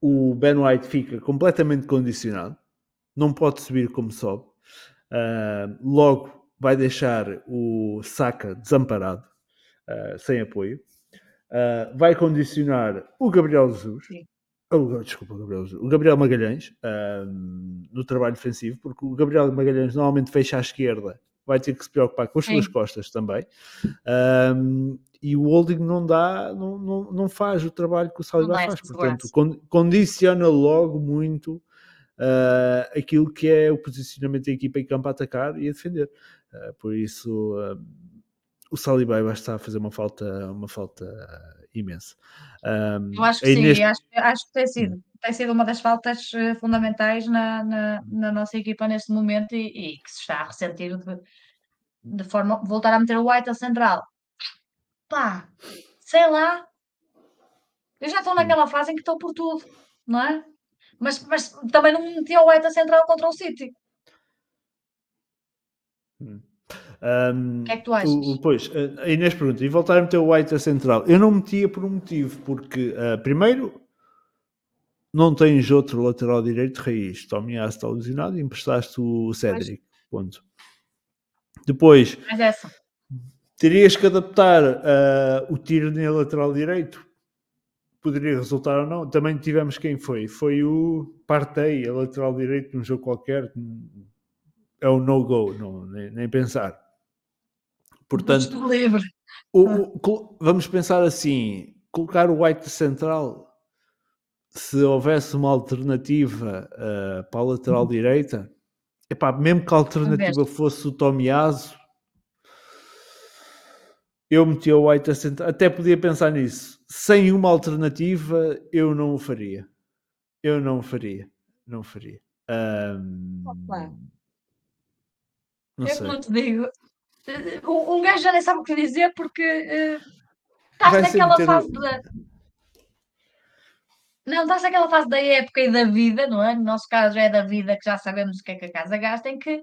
o Ben White fica completamente condicionado, não pode subir como sobe. Uh, logo vai deixar o Saka desamparado, uh, sem apoio. Uh, vai condicionar o Gabriel Jesus, desculpa, o Gabriel, o Gabriel Magalhães no trabalho defensivo, porque o Gabriel Magalhães normalmente fecha à esquerda, vai ter que se preocupar com as Sim. suas costas também. Um, e o holding não dá, não, não, não faz o trabalho que o Saliba faz, portanto, condiciona logo muito uh, aquilo que é o posicionamento da equipa em campo a atacar e a defender. Uh, por isso, uh, o Saliba vai estar a fazer uma falta, uma falta imensa. Um, Eu acho que sim, neste... acho, acho que tem sido, hum. tem sido uma das faltas fundamentais na, na, na nossa equipa neste momento e, e, que se está a ressentir de, de forma voltar a meter o White a central. Pá, sei lá. Eu já estou hum. naquela fase em que estou por tudo, não é? Mas, mas também não metia o ETA central contra o City. Hum. Um, o que é que tu achas? O, pois, a Inês pergunta, e voltar a meter o White a central? Eu não metia por um motivo, porque uh, primeiro não tens outro lateral direito raiz. Tomias está lesionado e emprestaste o Cédric. Ponto. Depois, terias que adaptar uh, o tiro na lateral direito poderia resultar ou não. Também tivemos quem foi? Foi o Partey, a lateral direito, num jogo qualquer. É o no-go, não, nem, nem, pensar. Portanto, o, o, vamos pensar assim: colocar o White central. Se houvesse uma alternativa uh, para a lateral uhum. direita, epá, mesmo que a alternativa fosse o Tomiaso, eu meti o White a central. Até podia pensar nisso sem uma alternativa, eu não o faria. Eu não o faria. Não o faria. Um, não eu sei. não te digo. Um, gajo já nem sabe o que dizer porque uh, estás naquela fase da. Não, estás naquela fase da época e da vida, não é? No nosso caso é da vida que já sabemos o que é que a casa gasta, em que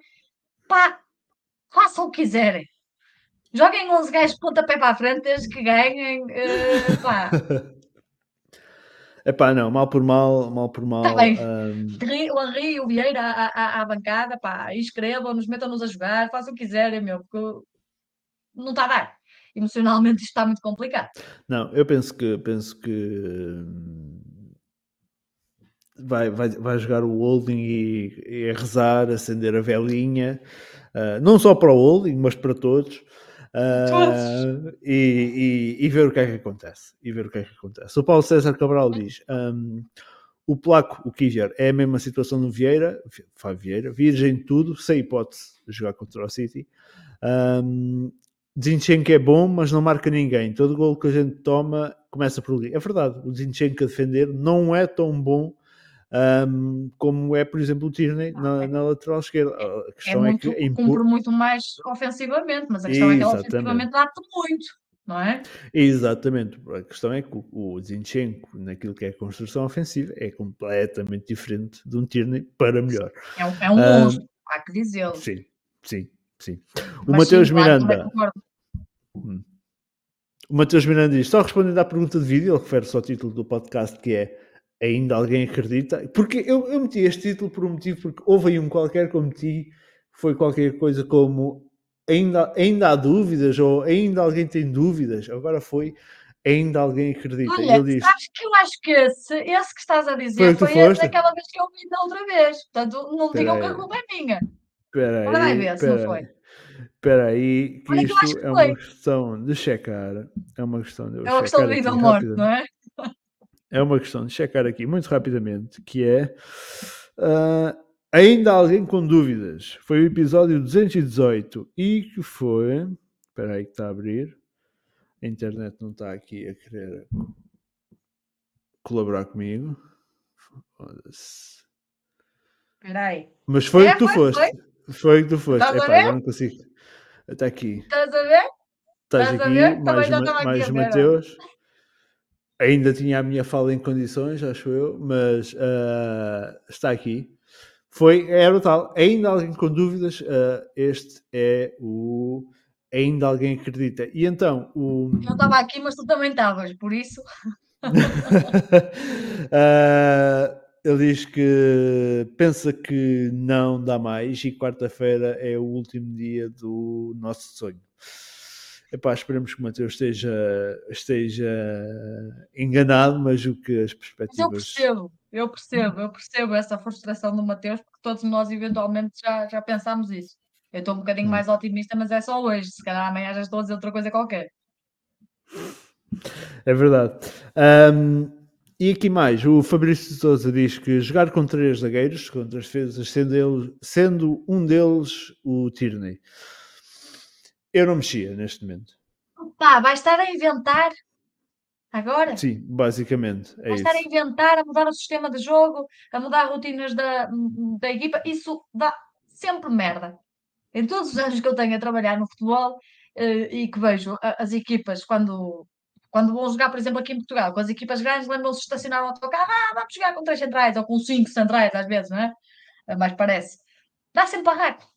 pá, façam o que quiserem. Joguem 11 gajos de pontapé para a frente desde que ganhem. Uh, pá. Epá, não, mal por mal, mal por mal. Tá bem. Um... O Henri e o Vieira à, à, à bancada, pá, escrevam-nos, metam-nos a jogar, façam o que quiserem, meu, porque não está a dar. Emocionalmente isto está muito complicado. Não, eu penso que penso que hum, vai, vai, vai jogar o holding e, e a rezar, acender a velinha, uh, não só para o holding, mas para todos. Uh, e, e, e, ver o que é que acontece. E ver o que é que acontece. O Paulo César Cabral diz: um, o Placo, o Kiger, é a mesma situação do Vieira, Fábio Vieira, virgem de tudo, sem hipótese de jogar contra o City. Um, Zinchenko é bom, mas não marca ninguém. Todo gol que a gente toma começa por ali. É verdade, o Zinchenko a defender não é tão bom um, como é, por exemplo, o Tierney na, na, lateral esquerda. A é questão é, muito, é que impor... cumpre muito mais ofensivamente, mas a questão Exatamente. é que ele ofensivamente dá muito. Não é? Exatamente, a questão é que o, o Zinchenko, naquilo que é construção ofensiva, é completamente diferente de um Tierney para melhor. É um, é um um, monstro, há que dizê-lo. Sim, sim, sim. O Mateus Miranda. Hum. O Mateus Miranda diz: só respondendo à pergunta de vídeo, ele refere-se ao título do podcast que é ainda alguém acredita? Porque eu, eu meti este título por um motivo, porque houve aí um qualquer que eu meti, foi qualquer coisa como ainda, ainda há dúvidas, ou ainda alguém tem dúvidas, agora foi ainda alguém acredita. Olha, ele diz, acho que eu acho que esse, esse que estás a dizer foi, foi daquela vez que eu vi da outra vez. Portanto, não digam que a culpa é minha. Espera aí, vai ver se não foi. Espera aí, que Olha, isto que é uma questão de checar. É uma questão de. É uma questão de vida ou morte, não é? É uma questão de checar aqui muito rapidamente, que é uh, ainda alguém com dúvidas. Foi o episódio 218 e que foi. Espera aí que está a abrir. A internet não está aqui a querer colaborar comigo. Espera aí. Mas foi o é, que tu foste. Foi? foi o que tu foste. Estás Epá, agora não consigo. Está aqui. Estás a ver? Estás, aqui, mais, mais Mateus ainda tinha a minha fala em condições, acho eu, mas uh, está aqui. Foi, era o tal. Ainda alguém com dúvidas? Uh, este é o. Ainda alguém acredita. E então o. Eu estava aqui, mas tu também estavas, por isso. uh, ele diz que pensa que não dá mais e quarta-feira é o último dia do nosso sonho. Epá, esperemos que o Mateus esteja, esteja enganado, mas o que as perspectivas. Mas eu percebo, eu percebo, eu percebo essa frustração do Mateus, porque todos nós eventualmente já, já pensámos isso. Eu estou um bocadinho hum. mais otimista, mas é só hoje. Se calhar amanhã já estou a dizer outra coisa qualquer. É verdade. Um, e aqui mais, o Fabrício de Souza diz que jogar com três zagueiros, contra as defesas, sendo, ele, sendo um deles o Tierney. Eu não mexia neste momento. Pá, vai estar a inventar agora? Sim, basicamente. É vai isso. estar a inventar, a mudar o sistema de jogo, a mudar rotinas da, da equipa. Isso dá sempre merda. Em todos os anos que eu tenho a trabalhar no futebol uh, e que vejo as equipas quando, quando vão jogar, por exemplo, aqui em Portugal, com as equipas grandes, lembram-se de estacionar o autocarro, ah, vamos jogar com três centrais ou com cinco centrais, às vezes, não é? é mais parece. Dá sempre barraco.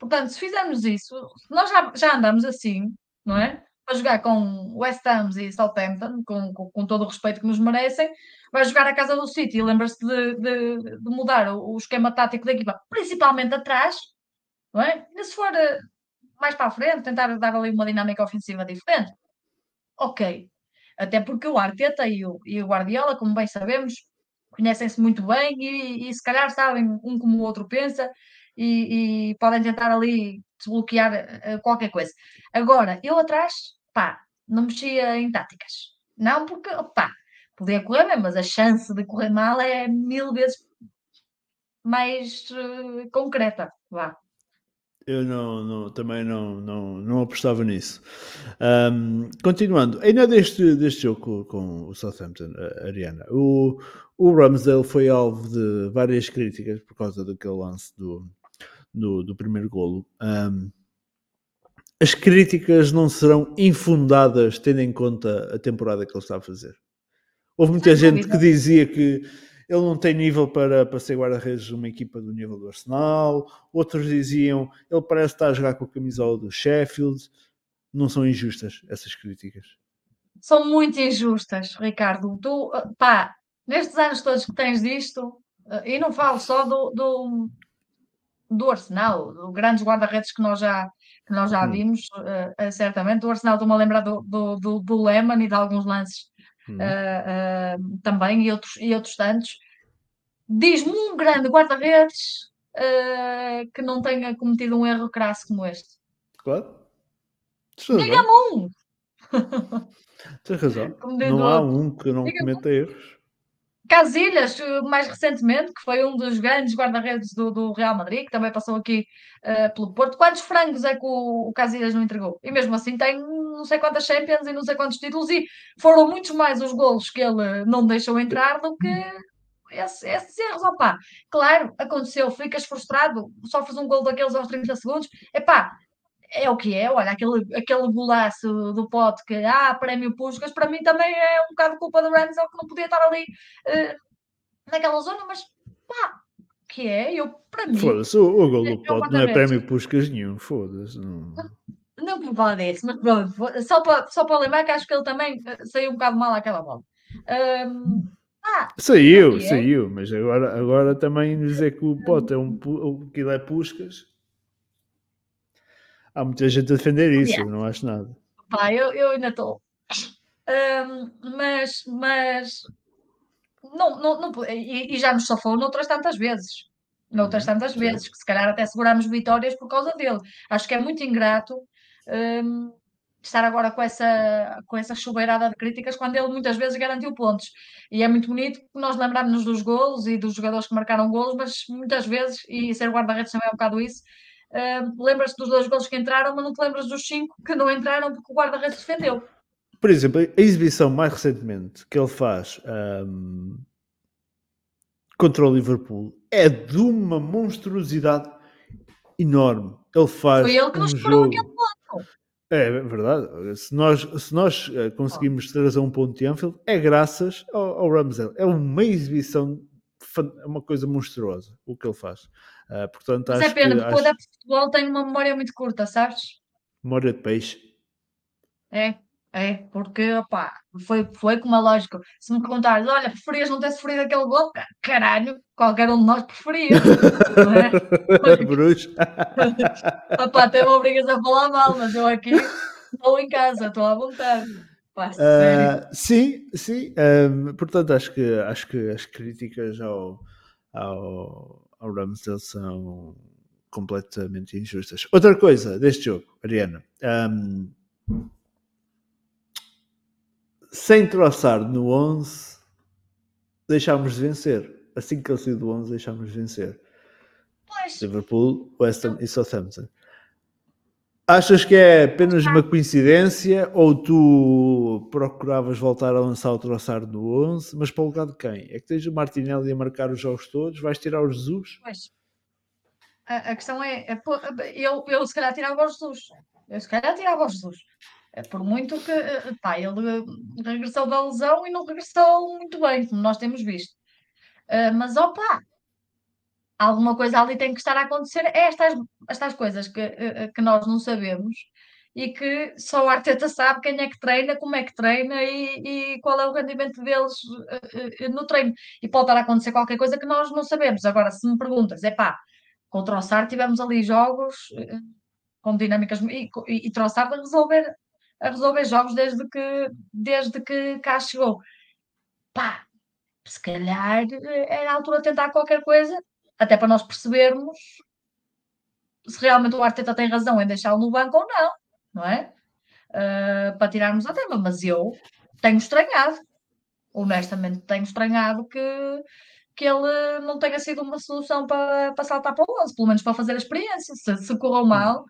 Portanto, se fizermos isso, nós já, já andamos assim, não é? Para jogar com West Ham e Southampton, com, com, com, todo o respeito que nos merecem, vai jogar a casa do City lembra-se de, de, de, mudar o, o, esquema tático da equipa, principalmente atrás, não é? E se for eh, mais para a frente, tentar dar ali uma dinâmica ofensiva diferente, ok. Até porque o Arteta e o, e o Guardiola, como bem sabemos, conhecem-se muito bem e, e, se calhar sabem um como o outro pensa e, e podem tentar ali desbloquear uh, qualquer coisa. Agora, eu atrás, pá, não mexia em táticas. Não porque, pá, podia correr mas a chance de correr mal é mil vezes mais uh, concreta, vá. Eu não, não, também não, não, não apostava nisso. Um, continuando, ainda deste, deste jogo com, o Southampton, Ariana, o, o Ramsdale foi alvo de várias críticas por causa daquele lance do, do, do primeiro golo. Um, as críticas não serão infundadas tendo em conta a temporada que ele está a fazer. Houve muita gente que dizia que ele não tem nível para, para ser guarda-redes de uma equipa do nível do Arsenal. Outros diziam ele parece estar a jogar com a camisola do Sheffield. Não são injustas essas críticas? São muito injustas, Ricardo. Tu, pá, nestes anos todos que tens disto, e não falo só do, do, do Arsenal, grandes guarda-redes que nós já, que nós já hum. vimos, uh, certamente. Do Arsenal estou-me a lembrar do, do, do, do Lehmann e de alguns lances uh, uh, também, e outros, e outros tantos. Diz-me um grande guarda-redes que não tenha cometido um erro crasso como este. Claro. Diga-me um! Tens razão. Não há um que não cometa erros. Casilhas, mais recentemente, que foi um dos grandes guarda-redes do, do, Real Madrid, que também passou aqui uh, pelo Porto. Quantos frangos é que o, o Casilhas não entregou? E mesmo assim tem não sei quantas Champions e não sei quantos títulos, e foram muitos mais os golos que ele não deixou entrar do que esses, erros. Opá, claro, aconteceu, ficas frustrado, sofres um gol daqueles aos 30 segundos, epá, é o que é, olha, aquele, aquele golaço do pote que, ah, prémio Puscas, para mim também é um bocado culpa do Ramsey, que não podia estar ali uh, naquela zona, mas pá, que é, eu, para mim... Foda-se, o, o gol do é pote não é prémio Puscas nenhum, foda-se, não... Não me falar disso, mas pronto, só para, só para lembrar que acho que ele também eh, saiu um bocado mal aquela bola. Um, ah, saiu, é. saiu, mas agora, agora também dizer que o pote é um, aquilo é Puscas Há muita gente a defender isso, yeah. não acho nada. Pá, eu, eu ainda estou. Um, mas, mas não, não, não e, e, já nos safou noutras tantas vezes. Noutras uhum, tantas vezes, que se calhar até seguramos vitórias por causa dele. Acho que é muito ingrato um, estar agora com essa, com essa chuveirada de críticas quando ele muitas vezes garantiu pontos. E é muito bonito nós lembramos-nos dos golos e dos jogadores que marcaram golos, mas muitas vezes, e ser guarda-redes também é um bocado isso, Uh, lembras-te dos dois gols que entraram, mas não te lembras dos cinco que não entraram porque o guarda-redes defendeu. Por exemplo, a exibição mais recentemente que ele faz um, contra o Liverpool é de uma monstruosidade enorme. Ele faz. Foi ele que nos um jogo... aquele ponto. É, é verdade. Se nós, se nós uh, conseguimos trazer um ponto de Anfield, é graças ao, ao Ramsdale. É uma exibição é uma coisa monstruosa o que ele faz. Uh, portanto, Mas é pena, que, porque acho... o de futebol tem uma memória muito curta, sabes? Memória de peixe. É, é, porque, opá, foi, foi com uma lógica. Se me perguntares, olha, preferias não ter sofrido aquele gol? Caralho, qualquer um de nós preferia. não é? Bruxo. opá, até me obrigas a falar mal, mas eu aqui estou em casa, estou à vontade. Uh, sim, sim. Um, portanto, acho que, acho que as críticas ao, ao, ao Ramsdale são completamente injustas. Outra coisa deste jogo, Ariana. Um, sem troçar no 11, deixámos de vencer. Assim que ele saiu do 11, deixámos de vencer. Pois. Liverpool, West Ham e Southampton. Achas que é apenas uma coincidência ou tu procuravas voltar a lançar o troçar no 11, mas para o lugar de quem? É que tens o Martinelli a marcar os jogos todos, vais tirar o Jesus? Pois. A, a questão é, é eu, eu se calhar tirava o Jesus. Eu se calhar tirava o Jesus. É por muito que eh, pá, ele regressou da lesão e não regressou muito bem, como nós temos visto. Uh, mas opa, alguma coisa ali tem que estar a acontecer. É estas, estas coisas que, eh, que nós não sabemos e que só o Arteta sabe quem é que treina, como é que treina e, e qual é o rendimento deles no treino. E pode estar a acontecer qualquer coisa que nós não sabemos. Agora, se me perguntas, é pá, contra o Sar tivemos ali jogos com dinâmicas e, e, e Troçar a resolver a resolver jogos desde que, desde que cá chegou. Pá, se calhar era a altura de tentar qualquer coisa, até para nós percebermos se realmente o Arteta tem razão em deixá-lo no banco ou não, não é? Uh, para tirarmos a tema, mas eu tenho estranhado, honestamente tenho estranhado que, que ele não tenha sido uma solução para, para saltar para o 11, pelo menos para fazer a experiência. Se, se correu mal,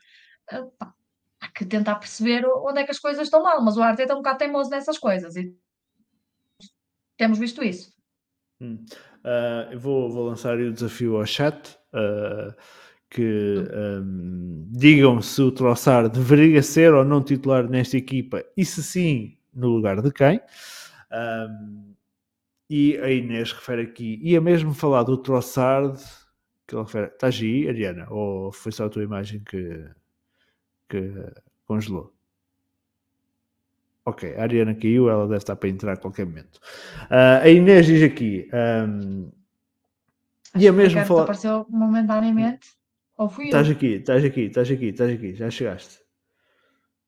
uh, pá, há que tentar perceber onde é que as coisas estão mal, mas o Arteta é um bocado teimoso nessas coisas e temos visto isso. Hum. Uh, eu vou, vou lançar o desafio ao chat uh, que um, digam se o Troçar deveria ser ou não titular nesta equipa e se sim, no lugar de quem. E a Inês refere aqui, ia mesmo falar do Troçard que ele refere. Estás aí, Ariana? Ou foi só a tua imagem que que congelou. Ok, a Ariana caiu, ela deve estar para entrar a qualquer momento. Uh, a Inês diz aqui. Um, e a mesmo falar. apareceu momentaneamente. Ou fui estás eu? aqui, estás aqui, estás aqui, estás aqui, já chegaste.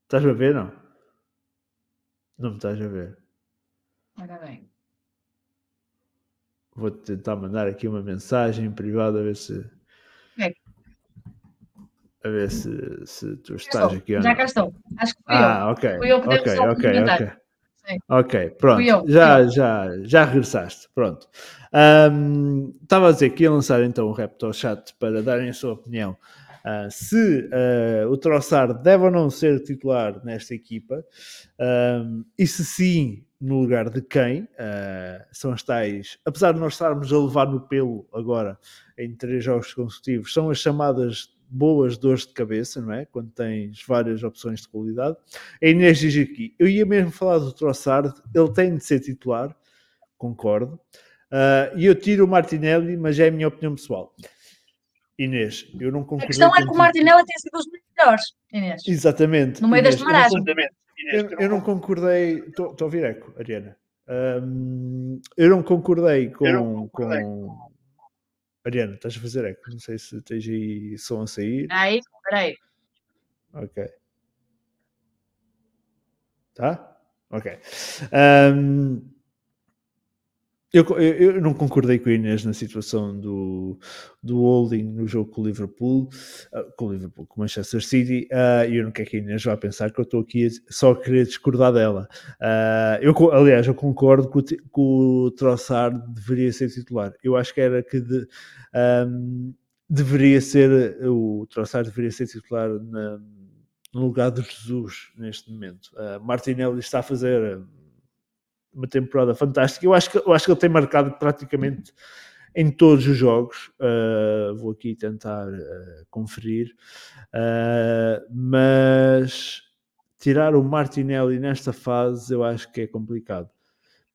Estás a ver, não? Não me estás a ver. Ora bem. Vou tentar mandar aqui uma mensagem privada a ver se. A ver se, se tu estás aqui. Já cá estou. Acho que fui ah, eu. ok. Fui eu que ok, ok, ok. Sim. Ok, pronto. eu, já, já, já regressaste. Pronto. Um, estava a dizer que ia lançar então o repto ao chat para darem a sua opinião. Uh, se uh, o Troçar deve ou não ser titular nesta equipa um, e se sim, no lugar de quem uh, são as tais, apesar de nós estarmos a levar no pelo agora em três jogos consecutivos, são as chamadas boas dores de cabeça, não é? Quando tens várias opções de qualidade. A Inês diz aqui, eu ia mesmo falar do Trossard, ele tem de ser titular, concordo. Uh, e eu tiro o Martinelli, mas é a minha opinião pessoal. Inês, eu não concordo. A questão é que o Martinelli tem sido os melhores, Inês. Exatamente. No meio Inês, deste marasmo. Eu, eu, eu, não concordei. Estou a ouvir eco, Ariana. Um, eu não concordei com, não concordei. com Ariana, estás a fazer eco? Não sei se tens aí som a sair. Aí, peraí. Ok. Tá? Ok. Um, eu, eu, não concordei com a Inês na situação do, do holding no jogo com o Liverpool, uh, com o Liverpool, com o Manchester City, uh, e eu não quero que a Inês vá pensar que eu estou aqui só a querer discordar dela. Uh, eu, aliás, eu concordo que o, que o Trossard deveria ser titular. Eu acho que era que de, um, deveria ser, o Trossard deveria ser titular na, no lugar de Jesus neste momento. Uh, Martinelli está a fazer uma temporada fantástica. Eu acho que, eu acho que ele tem marcado praticamente em todos os jogos. Uh, vou aqui tentar uh, conferir. Uh, mas tirar o Martinelli nesta fase eu acho que é complicado.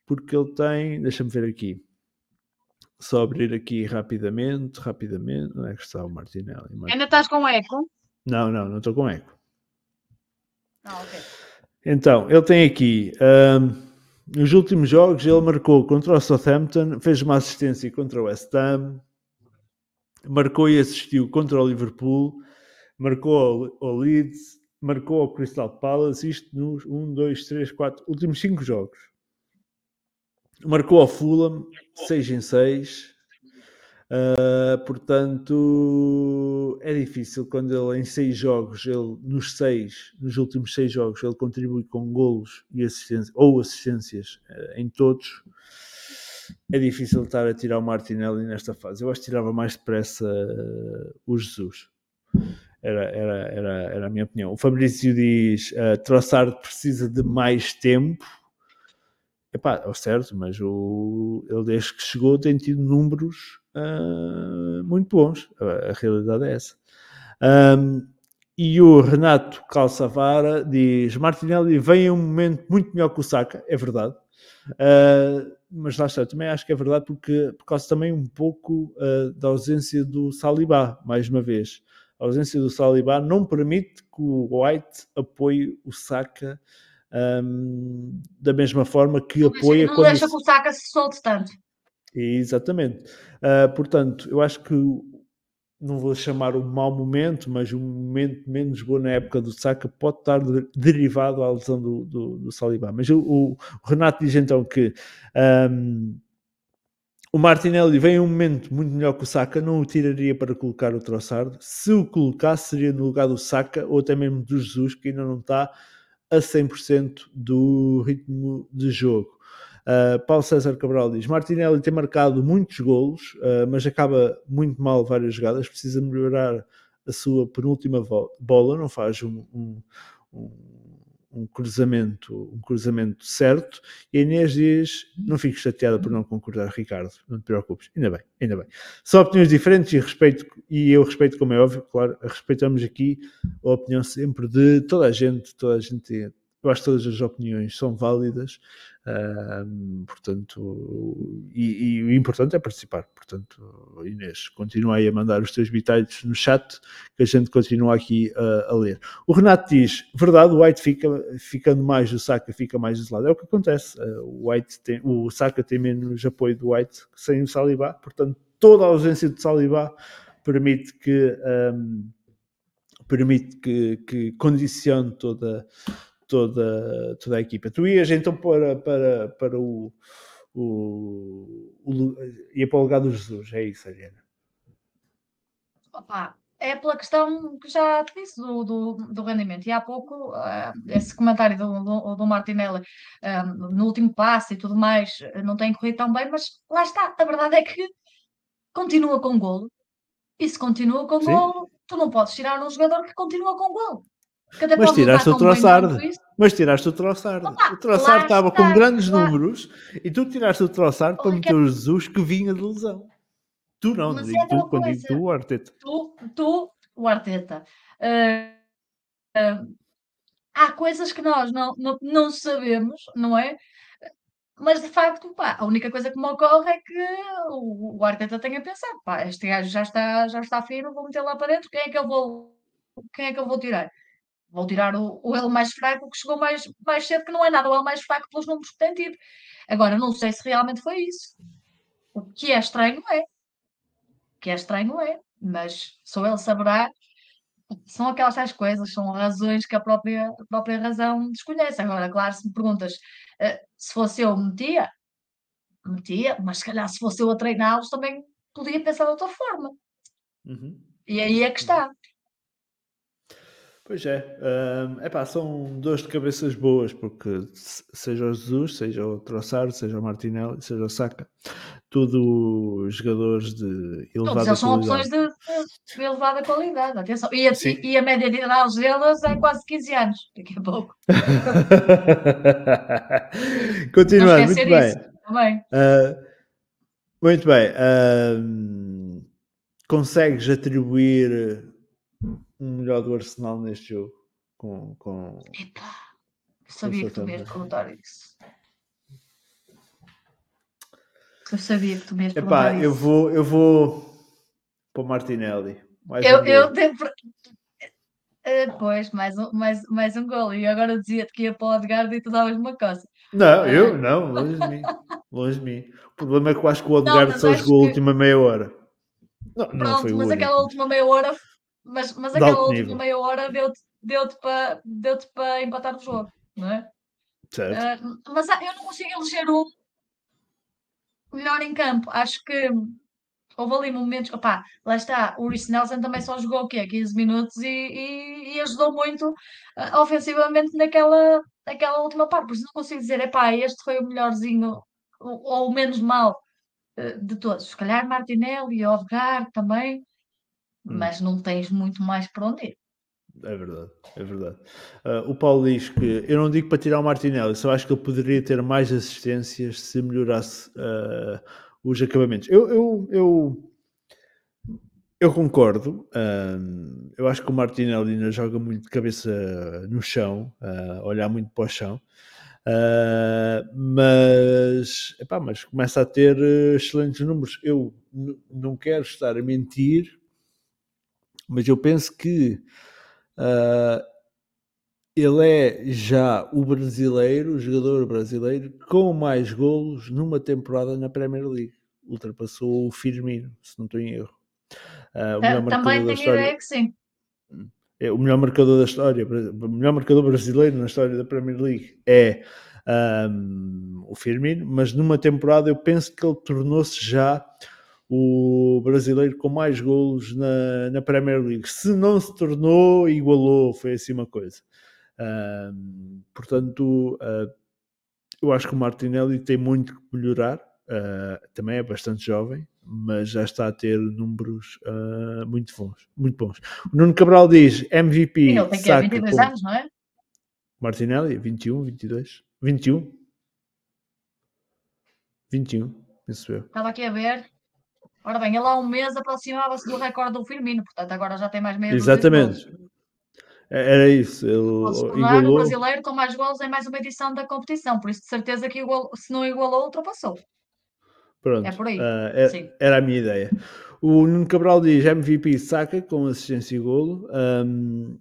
Porque ele tem, deixa-me ver aqui. Só abrir aqui rapidamente, rapidamente. Onde é que está o Martinelli? Ainda estás com eco? Não, não, não estou com eco. Ah, ok. Então, ele tem aqui. Um, nos últimos jogos, ele marcou contra o Southampton, fez uma assistência contra o West Ham, marcou e assistiu contra o Liverpool, marcou o Leeds, marcou o Crystal Palace, isto nos 1, 2, 3, 4, últimos 5 jogos. Marcou ao Fulham, 6 em 6. Uh, portanto, é difícil quando ele em 6 jogos, ele nos 6, nos últimos 6 jogos, ele contribui com golos e assistências, ou assistências uh, em todos. É difícil estar a tirar o Martinelli nesta fase. Eu acho que tirava mais depressa uh, o Jesus. Era, era, era, era a minha opinião. O Fabrício diz: uh, precisa de mais tempo Epá, é certo, mas o, ele desde que chegou tem tido números uh, muito bons. A, a, realidade é essa. Um, e o Renato Calçavara diz: Martinelli vem em um momento muito melhor que o Saka, é verdade. Uh, mas lá está, também acho que é verdade porque, por causa também um pouco uh, da ausência do Salibá, mais uma vez. A ausência do Salibá não permite que o White apoie o Saka um, da mesma forma que não apoia. Não quando deixa que o Saka se solte tanto. Exatamente. Uh, portanto, eu acho que não vou chamar um mau momento, mas um momento menos bom na época do Saka pode estar derivado à lesão do, do, do Saliba. Mas o, o, Renato diz então que um, o Martinelli vem em um momento muito melhor que o Saka, não o tiraria para colocar o Trossard. Se o colocasse, seria no lugar do Saka ou até mesmo do Jesus, que ainda não está a 100% do ritmo de jogo. Uh, Paulo César Cabral diz: Martinelli tem marcado muitos golos, uh, mas acaba muito mal várias jogadas. Precisa melhorar a sua penúltima bola, não faz um, um, um um cruzamento, um cruzamento certo, e a Inês diz: Não fiques chateada por não concordar, Ricardo, não te preocupes. Ainda bem, ainda bem. São opiniões diferentes e respeito, e eu respeito, como é óbvio, claro, respeitamos aqui a opinião sempre de toda a gente, toda a gente eu acho que todas as opiniões são válidas, uh, portanto, e, e, o importante é participar. Portanto, Inês, continua aí a mandar os teus bitites no chat, que a gente continua aqui uh, a ler. O Renato diz: verdade, o White fica ficando mais, o Saka fica mais isolado. É o que acontece. Uh, o, White tem, o Saka tem menos apoio do White sem o Salibá, portanto, toda a ausência de Salibá permite que. Um, permite que, que condicione toda, toda, toda a equipa. Tu ias então para, para, para o, o, o ia para o lugar do Jesus, é isso, Ariana? Opa, é pela questão que já te disse do, do, do rendimento. E há pouco, uh, esse comentário do, do, do Martinelli uh, no último passo e tudo mais não tem corrido tão bem, mas lá está. A verdade é que continua com golo. E se continua com Sim. golo, tu não podes tirar um jogador que continua com golo. Mas tiraste o Trossard. Mas tiraste o Trossard. o Trossard estava com grandes lá. números e tu tiraste o Trossard para meter o Jesus que vinha de lesão. Tu não, Mas digo é tu, quando digo tu, o Arteta. Tu, tu o Arteta. Uh, uh, há coisas que nós não, não, não sabemos, não é? Mas de facto, pá, a única coisa que me ocorre é que o, o Arteta tenha pensado, pá, este gajo já está, já está fino, vou meter lá para dentro, quem é que eu vou, quem é que eu vou tirar? Vou tirar o, o L mais fraco que chegou mais, mais cedo, que não é nada o L mais fraco pelos números que tem tido. Agora, não sei se realmente foi isso. O que é estranho é. O que é estranho é. Mas só ele saberá. São aquelas tais coisas, são razões que a própria, a própria razão desconhece. Agora, claro, se me perguntas uh, se fosse eu, metia, metia, mas se calhar se fosse eu a treiná-los também podia pensar de outra forma. Uhum. E aí é que está. Pois é, um, epá, são dores de cabeças boas, porque seja o Jesus, seja o Trossard, seja o Martinelli, seja o Saka, tudo jogadores de elevada Todos são opções de, de, elevada qualidade, atenção. E a, e a média de idade deles é quase 15 anos, daqui a pouco. Continuando, muito bem. Também. Uh, muito bem. Uh, consegues atribuir um melhor do Arsenal neste jogo. Com, com, Epá, sabia que tu ias perguntar isso. Eu sabia que tu me Epá, eu vou, eu vou para o Martinelli. Mais eu, um eu devo... Uh, pois, mais um, mais, mais um gol. E agora dizia-te que ia para o Odegaard e tu davas uma coisa. Não, uh... eu não, longe de mim. Longe de mim. O problema é que eu acho que o Odegaard só jogou a última meia hora. Não, Pronto, não foi mas aquela última meia hora, mas, mas aquela última meia hora deu-te deu para deu para empatar o jogo, não é? Certo. Uh, mas eu não consigo eleger um melhor em campo. Acho que houve ali momentos. Opá, lá está, o Rhys Nelson também só jogou o quê? 15 minutos e, e, e ajudou muito uh, ofensivamente naquela, naquela última parte. Por isso não consigo dizer, epá, este foi o melhorzinho ou, ou o menos mal uh, de todos. Se calhar Martinelli, Odegaard também, hum. mas não tens muito mais para onde ir. É verdade, é verdade. Uh, o Paulo diz que eu não digo para tirar o Martinelli, só acho que ele poderia ter mais assistências se melhorasse uh, os acabamentos. Eu, eu, eu, eu concordo. Uh, eu acho que o Martinelli ainda joga muito de cabeça no chão, olhar muito para o chão. mas, epá, mas começa a ter excelentes números. Eu não quero estar a mentir, mas eu penso que Uh, ele é já o brasileiro, o jogador brasileiro com mais golos numa temporada na Premier League. Ultrapassou o Firmino, se não estou em erro. Uh, o melhor Também tenho história... ideia que sim. É o melhor marcador da história, o melhor marcador brasileiro na história da Premier League é um, o Firmino, mas numa temporada eu penso que ele tornou-se já o brasileiro com mais golos na, na Premier League. Se não se tornou, igualou, foi assim uma coisa. Uh, portanto, uh, eu acho que o Martinelli tem muito que melhorar. Uh, também é bastante jovem, mas já está a ter números ah, muito bons. Muito bons. O Nuno Cabral diz MVP. Ele tem que 22 com... anos, não é? Martinelli, 21, 22, 21. 21, penso eu. Estava aqui a ver. Ora bem, ele há um mês aproximava-se do recorde do Firmino, portanto agora já tem mais meia Exatamente. É, era isso. Ele igualou... o brasileiro com mais gols em mais uma edição da competição, por isso de certeza que igual, se não igualou, ultrapassou. Pronto. É por aí. Uh, era, era, a minha ideia. O Nuno Cabral diz MVP saca com assistência e golo. Um,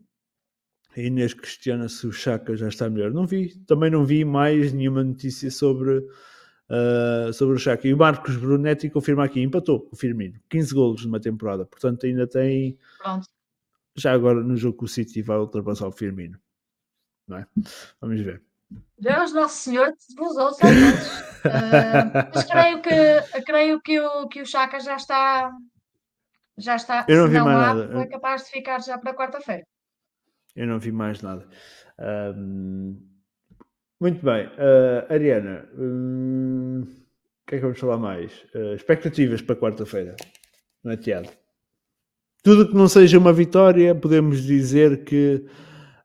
a Inês questiona se o Chaka já está melhor. Não vi, também não vi mais nenhuma notícia sobre uh, sobre o Chaka. E o Marcos Brunetti confirma aqui, empatou o Firmino, 15 golos numa temporada, portanto ainda tem. Pronto. Já agora no jogo com o City vai ultrapassar o Firmino. Não é? Vamos ver. Deus Nosso Senhor vos ouça uh, mas creio que, creio que o, que o Chaka já está. Já está. Eu não vi mais nada. É capaz de ficar já para quarta-feira. Eu não vi mais nada. Um, muito bem. Uh, Ariana, hum, o que é que vamos falar mais? Uh, expectativas para quarta-feira, não é, Tiago? Tudo que não seja uma vitória, podemos dizer que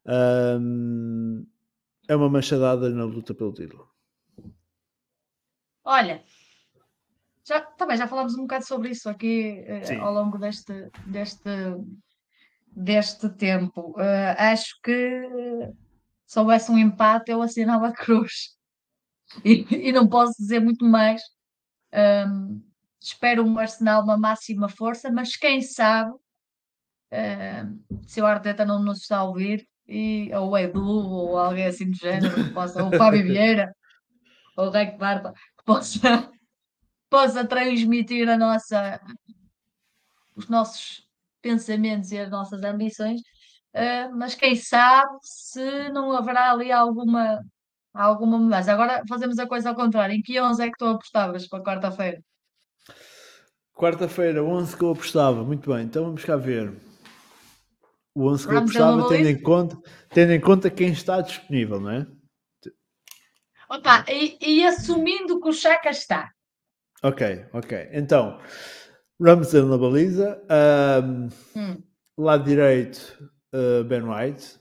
um, é uma machadada na luta pelo título. Olha, já, também já falámos um bocado sobre isso aqui uh, ao longo deste, deste, deste tempo. Acho que se houvesse um empate, eu assinava a cruz. E, e não posso dizer muito mais. Um, espero um Arsenal uma máxima força, mas quem sabe um, se o Arteta não nos está a ouvir, e, ou o Edu, ou alguém assim do género, possa, ou o Fábio Vieira, ou o Rec Barba, que possa, possa transmitir a nossa, os nossos pensamentos e as nossas ambições, Uh, mas quem sabe se não haverá ali alguma, alguma mudança. Agora fazemos a coisa ao contrário. Em que 11 é que tu apostavas para quarta-feira? Quarta-feira, 11 que eu apostava. Muito bem, então vamos cá ver. O 11 que eu apostava, tendo em, conta, tendo em conta quem está disponível, não é? Opa, e, e assumindo que o Chaka está. Ok, ok. Então, Ramsdale na baliza. Um, hum. Lado direito, uh, Ben White,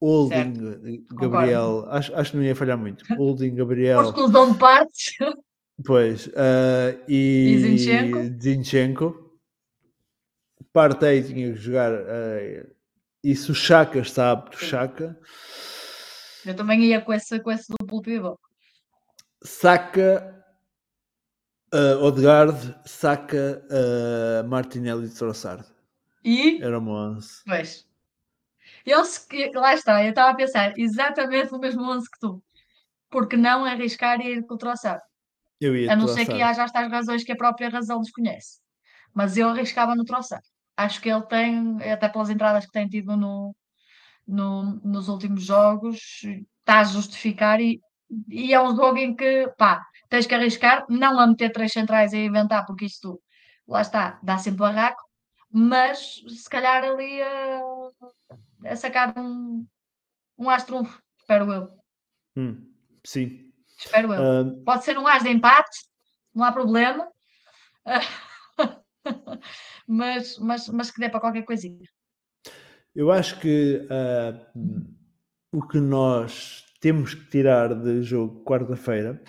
Holding, certo. Gabriel, acho, acho que não ia falhar muito. Holding, Gabriel. exclusão de partes. Pois, uh, e, e Zinchenko. Partey tinha que jogar. Uh, e se o Chaka está apto, Chaka. Eu também ia com esse, com esse duplo pivô. Saca Uh, Odegaard, Saka, uh, Martinelli e Trossard. E? Era uma 11. Pois. Eu, lá está, eu estava a pensar exatamente no mesmo 11 que tu. Porque não arriscar e ir com o Trossard. Eu ia a não ser que haja estas razões que a própria razão desconhece. Mas eu arriscava no Trossard. Acho que ele tem, até pelas entradas que tem tido no, no, nos últimos jogos, está a justificar e, e é um jogo em que, pá, tens que arriscar, não a meter três centrais e inventar, porque isto, lá está, dá sempre barraco, mas se calhar ali a, a sacar um, um astro, espero eu. Hum, sim. Espero eu. Uh... Pode ser um as de empate, não há problema. mas, mas, mas que dê para qualquer coisinha. Eu acho que uh, o que nós temos que tirar de jogo quarta-feira,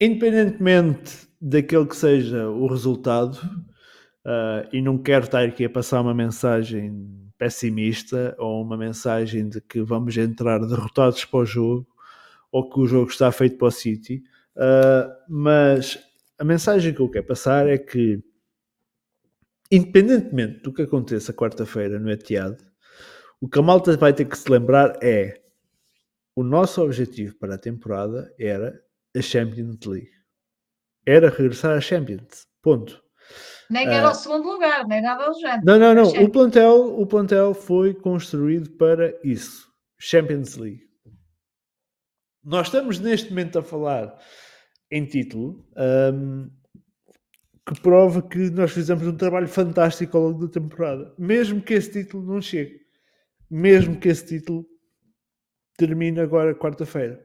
independentemente daquele que seja o resultado, uh, e não quero estar aqui a passar uma mensagem pessimista ou uma mensagem de que vamos entrar derrotados para o jogo ou que o jogo está feito para o City, uh, mas a mensagem que eu quero passar é que independentemente do que aconteça quarta-feira no Etihad, o que a malta vai ter que se lembrar é o nosso objetivo para a temporada era a Champions League. Era regressar à Champions. Ponto. Nem era uh, o segundo lugar, nem nada do género. Não, não, não. O plantel, o plantel foi construído para isso. Champions League. Nós estamos neste momento a falar em título. Um, que prova que nós fizemos um trabalho fantástico ao longo da temporada. Mesmo que esse título não chegue. Mesmo que esse título termine agora quarta-feira.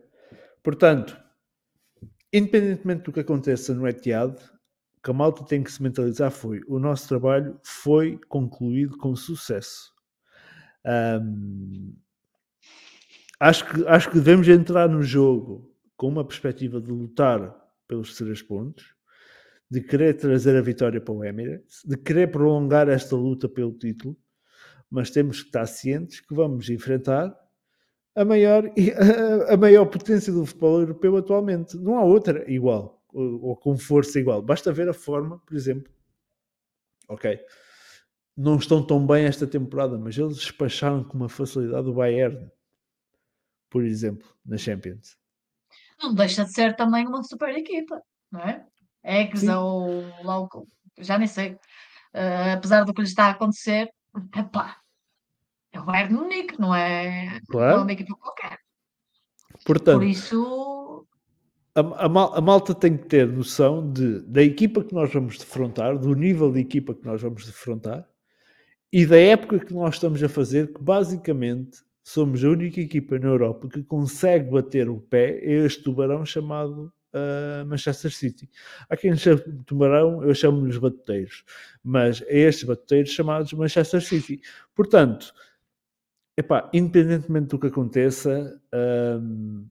Portanto, independentemente do que aconteça no Etihad, que a malta tem que se mentalizar foi o nosso trabalho foi concluído com sucesso. Um, acho, que, acho que devemos entrar no jogo com uma perspectiva de lutar pelos três pontos de querer trazer a vitória para o Emirates, de querer prolongar esta luta pelo título, mas temos que estar cientes que vamos enfrentar a maior, a, maior potência do futebol europeu atualmente. Não há outra igual, ou, ou com força igual. Basta ver a forma, por exemplo. Ok, não estão tão bem esta temporada, mas eles despacharam com uma facilidade o Bayern, por exemplo, na Champions. Não deixa de ser também uma super equipa, não é? Eggs ou local, já nem sei. Uh, apesar do que lhe está a acontecer, epá, é o Bayern Munique, não é, claro. não é uma equipa qualquer. Portanto, Por isso. A, a, malta tem que ter noção de, da equipa que nós vamos defrontar, do nível de equipa que nós vamos defrontar e da época que nós estamos a fazer, que basicamente somos a única equipa na Europa que consegue bater o pé a este tubarão chamado uh, Manchester City. Há quem chame tubarão, eu chamo-lhes batuteiros, mas é estes batuteiros chamados Manchester City. Portanto, epá, independentemente do que aconteça, um,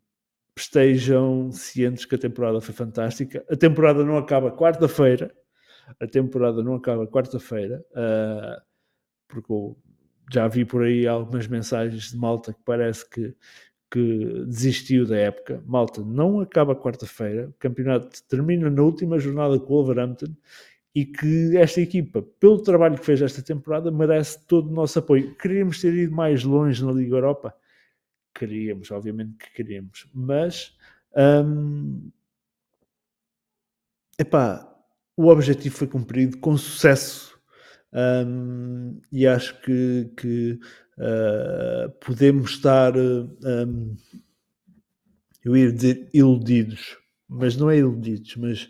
estejam cientes que a temporada foi fantástica. A temporada não acaba quarta-feira. A temporada não acaba quarta-feira. Uh, porque eu já vi por aí algumas mensagens de malta que parece que que desistiu da época. Malta, não acaba quarta-feira, o campeonato termina na última jornada com o Wolverhampton e que esta equipa, pelo trabalho que fez esta temporada, merece todo o nosso apoio. Queríamos ter ido mais longe na Liga Europa? Queríamos, obviamente que queríamos, mas hum, epá, o objetivo foi cumprido com sucesso um, e acho que, que uh, podemos estar, um, eu ia dizer iludidos, mas não é iludidos, mas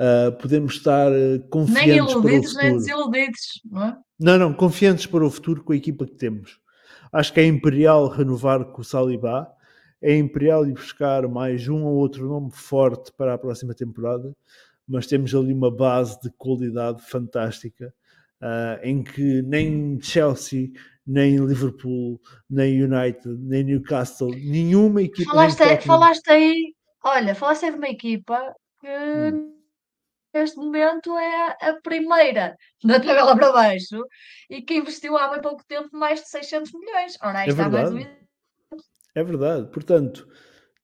uh, podemos estar confiantes nem iludidos, para o futuro. Nem desiludidos, não é? Não, não, confiantes para o futuro com a equipa que temos. Acho que é imperial renovar com o Salibá, é imperial ir buscar mais um ou outro nome forte para a próxima temporada, mas temos ali uma base de qualidade fantástica uh, em que nem Chelsea, nem Liverpool, nem United, nem Newcastle, nenhuma equipa. Falaste, falaste aí, olha, falaste aí de uma equipa que hum. Neste momento é a primeira da tabela para baixo e que investiu há bem pouco tempo mais de 600 milhões. Ora, aí é está verdade. mais É verdade, portanto,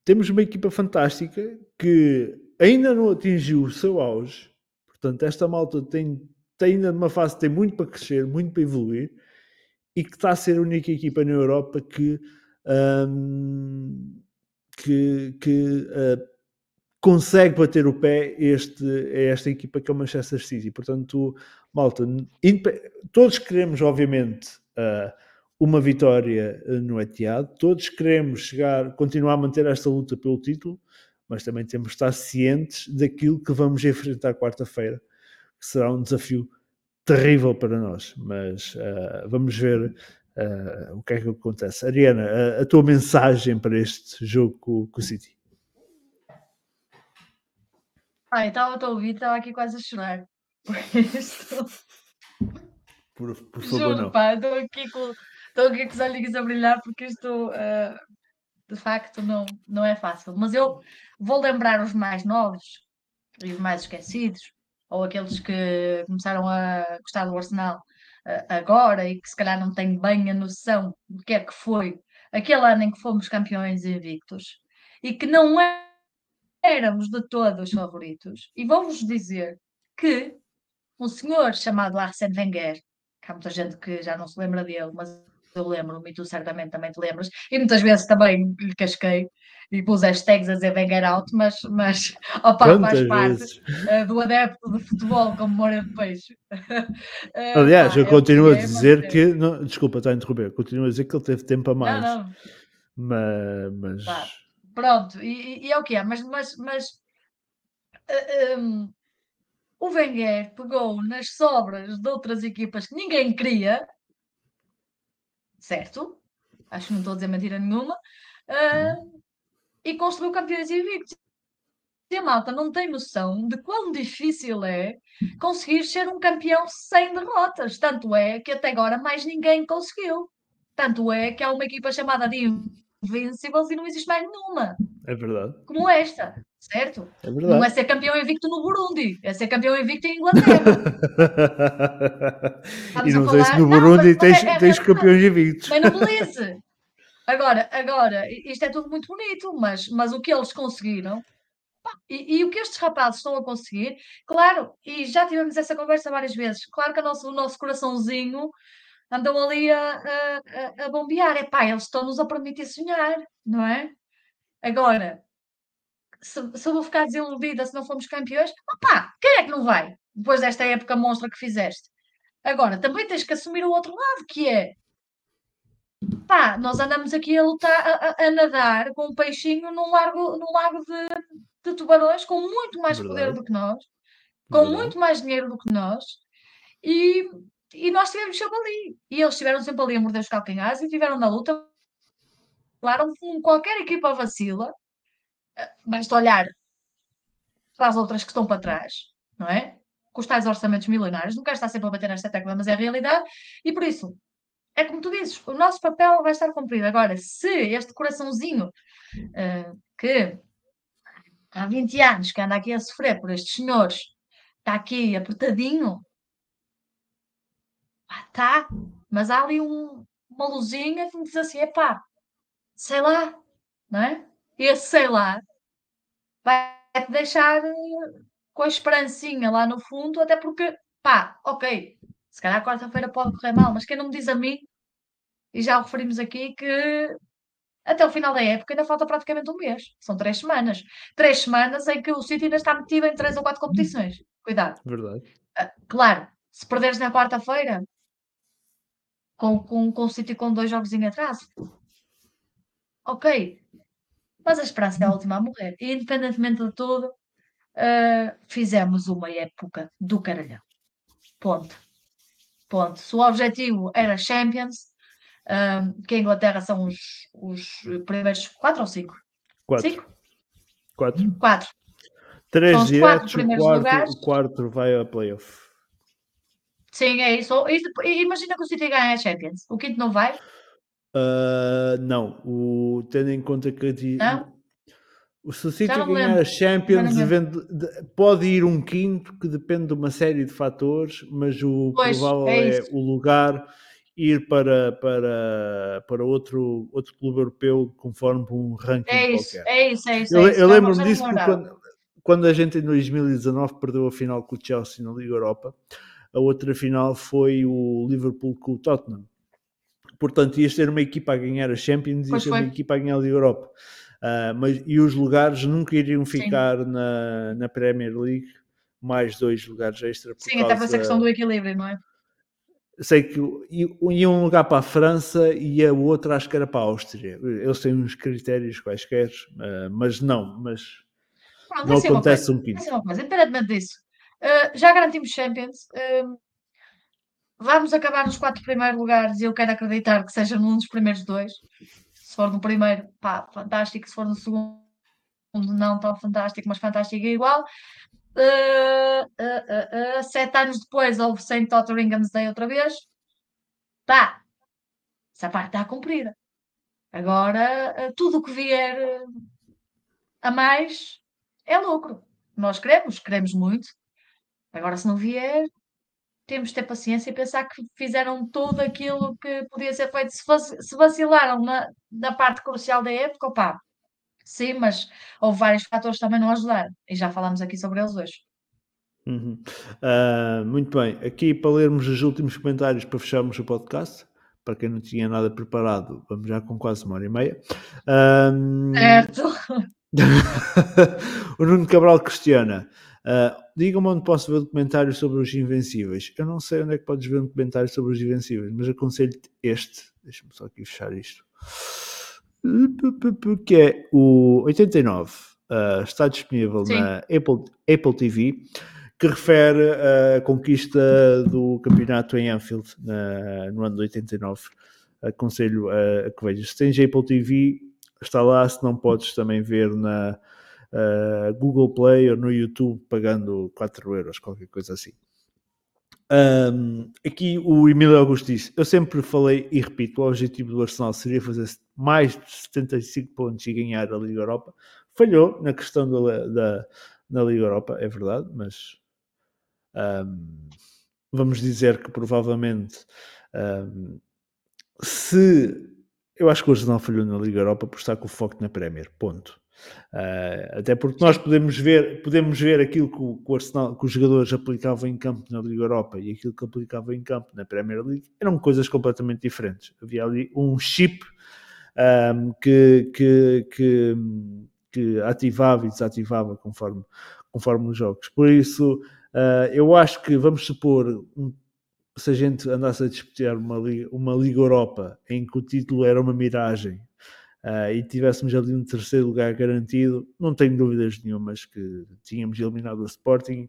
temos uma equipa fantástica que ainda não atingiu o seu auge, portanto, esta malta tem, tem ainda numa fase tem muito para crescer, muito para evoluir, e que está a ser a única equipa na Europa que, um, que, que uh, consegue bater o pé este, esta equipa que é o Manchester City. Portanto, malta, todos queremos, obviamente, uh, uma vitória no Etihad, todos queremos chegar, continuar a manter esta luta pelo título, mas também temos de estar cientes daquilo que vamos enfrentar quarta-feira, que será um desafio terrível para nós. Mas uh, vamos ver uh, o que é que acontece. Ariana, a, a tua mensagem para este jogo com, com o City? Ai, estava a ouvir, estava aqui quase a chorar. Por, por favor, Juro, não. pá, estou aqui com, estou aqui com os olhinhos a brilhar porque isto uh, de facto não, não é fácil. Mas eu vou lembrar os mais novos e os mais esquecidos, ou aqueles que começaram a gostar do Arsenal uh, agora e que se calhar não têm bem a noção do que é que foi aquele ano em que fomos campeões invictos e que não éramos de todos favoritos. E vou-vos dizer que um senhor chamado Arsène Wenger, que há muita gente que já não se lembra dele, mas eu lembro-me e tu certamente também te lembras, e muitas vezes também lhe casquei e pus hashtags a dizer Wenger out, mas, mas opa, faz parte uh, do adepto de futebol como memória de peixe. uh, Aliás, eu continuo a dizer que, não, desculpa, está a interromper, continuo a dizer que ele teve tempo a mais. Não, não. Mas, mas... Pá, pronto, e, e, é o que é, mas, mas, mas uh, eh, um, o Wenger pegou nas sobras de outras equipas que ninguém queria certo? Acho que não estou a dizer mentira nenhuma. Uh, e construiu campeões invictos. E a malta não tem noção de quão difícil é conseguir ser um campeão sem derrotas. Tanto é que até agora mais ninguém conseguiu. Tanto é que há uma equipa chamada de Invincibles e não existe mais nenhuma. É verdade. Como esta, certo? É verdade. Não é ser campeão invicto no Burundi, é ser campeão invicto em Inglaterra. e não sei se no Burundi não, tens, é, é, tens campeões invictos. Mas no Belize. Agora, agora, isto é tudo muito bonito, mas, mas o que eles conseguiram e, e, o que estes rapazes estão a conseguir, claro, e já tivemos essa conversa várias vezes, claro que nosso, o nosso coraçãozinho andam ali a, a, a bombear. É pá, eles estão-nos a permitir sonhar, não é? Agora, se, se eu vou ficar desiludida se não formos campeões, opá, quem é que não vai? Depois desta época monstra que fizeste. Agora, também tens que assumir o outro lado, que é pá, nós andamos aqui a lutar, a, a, nadar com um peixinho num, largo, num lago de, de tubarões com muito mais Verdade. poder do que nós, com Verdade. muito mais dinheiro do que nós, e e nós estivemos sempre ali. E eles estiveram sempre ali a morder os calcanhares e tiveram na luta. Claro, qualquer equipa vacila, eh, basta olhar para as outras que estão para trás, não é? Com os tais orçamentos milionários, não quero estar sempre a bater nesta tecla, mas é a realidade, e por isso, é como tu dizes, o nosso papel vai estar cumprido. Agora, se este coraçãozinho uh, que há 20 anos que anda aqui a sofrer por estes senhores, está aqui apertadinho, pá, tá, mas há ali um, uma luzinha que me diz assim, epá, sei lá, não é? E esse sei lá vai-te deixar eh, com a esperancinha lá no fundo, até porque, pá, ok, se calhar quarta-feira pode correr mal, mas quem não me diz a mim, e já referimos aqui, que até o final da época ainda falta praticamente um mês. São três semanas. Três semanas em que o City ainda está metido em três ou quatro competições. Cuidado. Verdade. Uh, claro, se perderes na quarta-feira, com, com, com o City com dois jogos em atraso. Ok. Mas a esperança é a última a morrer. E independentemente de tudo, uh, fizemos uma época do caralhão. Ponto. Ponto. Se o objetivo era Champions, uh, que a Inglaterra são os, os primeiros quatro ou cinco? Quatro. Cinco? Quatro. Quatro. Três diretos, o quarto, o quarto vai a playoff. Sim, é isso. imagina que o City ganha a Champions. O quinto não vai? Uh, não. O, tendo em conta que não? o se o City ganhar a Champions pode ir um quinto que depende de uma série de fatores, mas o pois, provável é, é o lugar ir para, para, para outro, outro clube europeu conforme um ranking é isso, qualquer. É isso, é isso. Eu, é eu lembro-me disso quando, quando a gente em 2019 perdeu a final com o Chelsea na Liga Europa, a outra final foi o Liverpool com o Tottenham. Portanto, ias ter uma equipa a ganhar a Champions e uma equipa a ganhar a Europa. Uh, mas, e os lugares nunca iriam ficar na, na Premier League, mais dois lugares extra. Sim, causa... até para essa questão do equilíbrio, não é? Sei que ia um lugar para a França e a outra acho que era para a Áustria. Eles têm uns critérios quaisquer, uh, mas não, mas Pronto, não acontece um pouquinho. Independentemente disso, uh, já garantimos Champions. Uh, vamos acabar nos quatro primeiros lugares e eu quero acreditar que seja num dos primeiros dois. Se for no primeiro, pá, fantástico. Se for no segundo, não tão fantástico, mas fantástico é igual. Uh, uh, sete anos depois houve St. Totteringham's Day outra vez. Pá, essa parte está cumprida. Agora, tudo o que vier a mais é lucro. Nós queremos, queremos muito. Agora, se não vier, temos de ter paciência e pensar que fizeram tudo aquilo que podia ser feito. Se, vacilaram na, na parte crucial da época, opá, sim, mas houve vários fatores que também não ajudaram. E já falámos aqui sobre eles hoje. Uhum. Uh, muito bem, aqui para lermos os últimos comentários para fecharmos o podcast. Para quem não tinha nada preparado, vamos já com quase uma hora e meia. Certo. o Nuno Cabral questiona: uh, digam-me onde posso ver documentários sobre os Invencíveis. Eu não sei onde é que podes ver um documentário sobre os Invencíveis, mas aconselho-te este. Deixa-me só aqui fechar isto. Que é o 89. Uh, ah, está disponível Sim. na Apple, Apple TV que refere a conquista do campeonato em Anfield na, no ano de 89. Aconselho a, a que vejas. Se tens Apple TV, está lá. Se não podes também ver na uh, Google Play ou no YouTube, pagando 4 euros, qualquer coisa assim. Um, aqui o Emílio Augusto disse: Eu sempre falei e repito, o objetivo do Arsenal seria fazer mais de 75 pontos e ganhar a Liga Europa. Falhou na questão da, da na Liga Europa, é verdade, mas um, vamos dizer que provavelmente um, se eu acho que o Arsenal falhou na Liga Europa por estar com o foco na Premier, ponto. Uh, até porque nós podemos ver, podemos ver aquilo que o, que o, Arsenal, que os jogadores aplicavam em campo na Liga Europa e aquilo que aplicavam em campo na Premier League eram coisas completamente diferentes. Havia ali um chip um, que, que, que, que, ativava e desativava conforme, conforme os jogos. Por isso, Uh, eu acho que, vamos supor, um, se a gente andasse a disputar uma uma Liga Europa em que o título era uma miragem uh, e tivéssemos ali um terceiro lugar garantido, não tenho dúvidas nenhumas que tínhamos eliminado o Sporting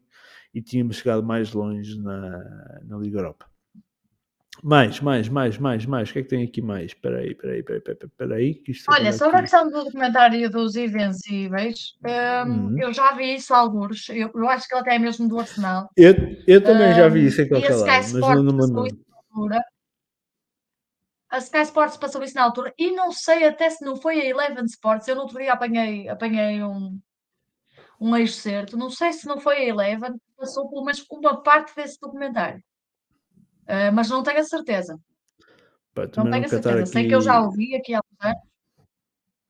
e tínhamos chegado mais longe na, na Liga Europa. Mais, mais, mais, mais, mais. O que é que tem aqui mais? Espera aí, espera aí, espera aí. Que isto Olha, sobre aqui. a questão do documentário dos Invencíveis, um, uhum. eu já vi isso alguns. Eu, eu, acho que ele até é mesmo do Arsenal. Eu, eu também um, já vi isso em qualquer lado, mas não, não me A Sky Sports passou isso na altura e não sei até se não foi a Eleven Sports. Eu no outro dia apanhei, apanhei um, um excerto. Não sei se não foi a Eleven, passou pelo menos uma parte desse documentário. Uh, mas não tenho a certeza. Pá, não tenho a certeza. Aqui... Sei que eu já ouvi aqui há uns anos.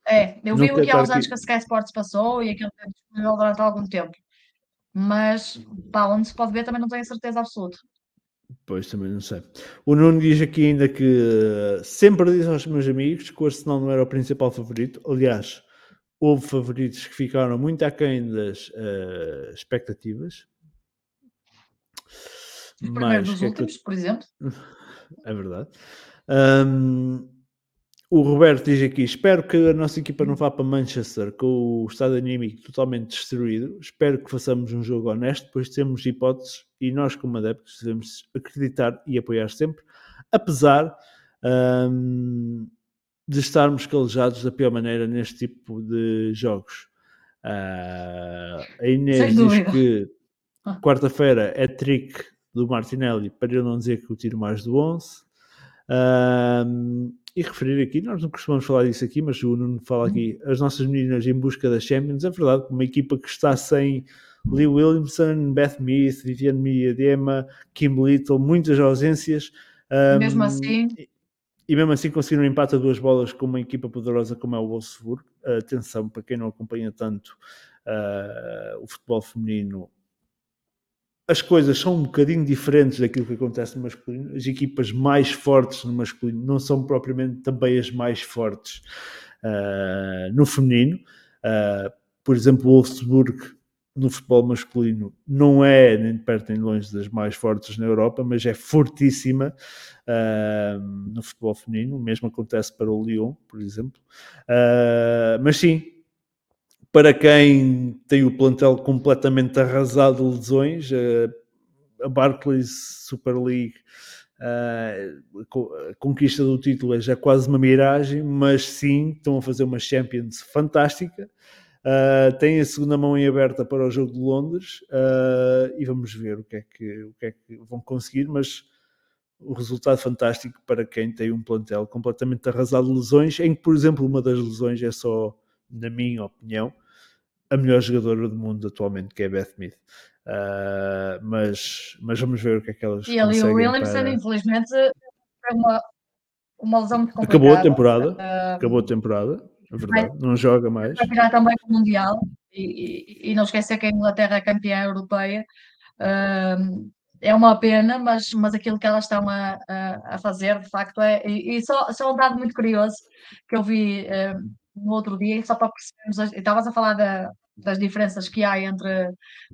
É, eu vi aqui há uns anos que a Sky Sports passou e aquilo teve disponível durante algum tempo. Mas pá, onde se pode ver também não tenho a certeza absoluta. Pois também não sei. O Nuno diz aqui ainda que uh, sempre diz aos meus amigos que o Arsenal não era o principal favorito. Aliás, houve favoritos que ficaram muito aquém das uh, expectativas. Os primeiros dos últimos, por exemplo. É verdade. Um, o Roberto diz aqui: Espero que a nossa equipa não vá para Manchester com o estado anímico totalmente destruído. Espero que façamos um jogo honesto, pois temos hipóteses e nós, como adeptos, devemos acreditar e apoiar sempre, apesar um, de estarmos calejados da pior maneira neste tipo de jogos. Uh, a Inês diz que quarta-feira é trick do Martinelli, para eu não dizer que eu tiro mais do 11. Um, e referir aqui, nós não costumamos falar disso aqui, mas o Nuno fala aqui, as nossas meninas em busca da Champions, é verdade, uma equipa que está sem Lee Williamson, Beth Meath, Viviane Miadema, Kim Little, muitas ausências. Um, mesmo assim... E, e mesmo assim conseguiram um empate a duas bolas com uma equipa poderosa como é o Wolfsburg. Atenção, para quem não acompanha tanto uh, o futebol feminino as coisas são um bocadinho diferentes daquilo que acontece no masculino. As equipas mais fortes no masculino não são propriamente também as mais fortes uh, no feminino. Uh, por exemplo, o Wolfsburg no futebol masculino não é nem de perto nem de longe das mais fortes na Europa, mas é fortíssima uh, no futebol feminino. O mesmo acontece para o Lyon, por exemplo. mas sim, para quem tem o plantel completamente arrasado de lesões, a Barclays Super League, a conquista do título é já quase uma miragem, mas sim, estão a fazer uma Champions fantástica. Uh, tem a segunda mão em aberta para o jogo de Londres uh, e vamos ver o que, é que, o que é que vão conseguir, mas o resultado fantástico para quem tem um plantel completamente arrasado de lesões, em que, por exemplo, uma das lesões é só, na minha opinião, a melhor jogadora do mundo atualmente, que é Beth Mead. Uh, mas, mas vamos ver o que é que elas E ali o Williamson, para... infelizmente, foi uma, uma lesão muito complicada. Acabou a temporada, uh, acabou a temporada, é verdade, vai, não joga mais. Vai virar também o Mundial, e, e, e, não esquecer que a Inglaterra é campeã europeia. Uh, é uma pena, mas, mas aquilo que elas estão a, a, a fazer, de facto, é. E, e, só, só um dado muito curioso que eu vi no outro dia, só para percebermos. Estavas a falar da, das diferenças que há entre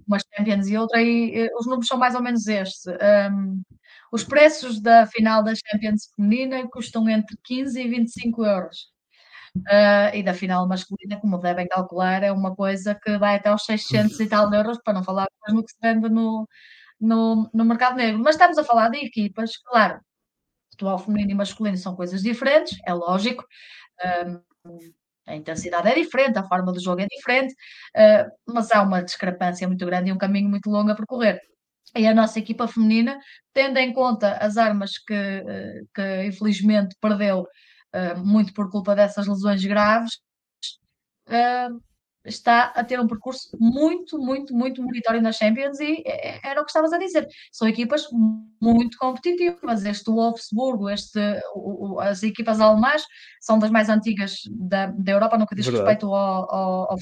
uma Champions e outra, e, e os números são mais ou menos estes. Um, os preços da final da Champions feminina custam entre 15 e 25 euros. Uh, e da final masculina, como devem calcular, é uma coisa que vai até aos 600 e tal euros, para não falar no que se vende no, no, no mercado negro. Mas estamos a falar de equipas, claro, futebol feminino e masculino são coisas diferentes, é lógico. Um, a intensidade é diferente, a forma do jogo é diferente, uh, mas há uma discrepância muito grande e um caminho muito longo a percorrer. E a nossa equipa feminina, tendo em conta as armas que, uh, que infelizmente perdeu uh, muito por culpa dessas lesões graves, está a ter um percurso muito, muito, muito meritório na Champions e é, é, era o que estavas a dizer. São equipas muito competitivas. Este Wolfsburgo, este, o, as equipas alemãs são das mais antigas da, da Europa no que diz Verdade. respeito ao, ao, ao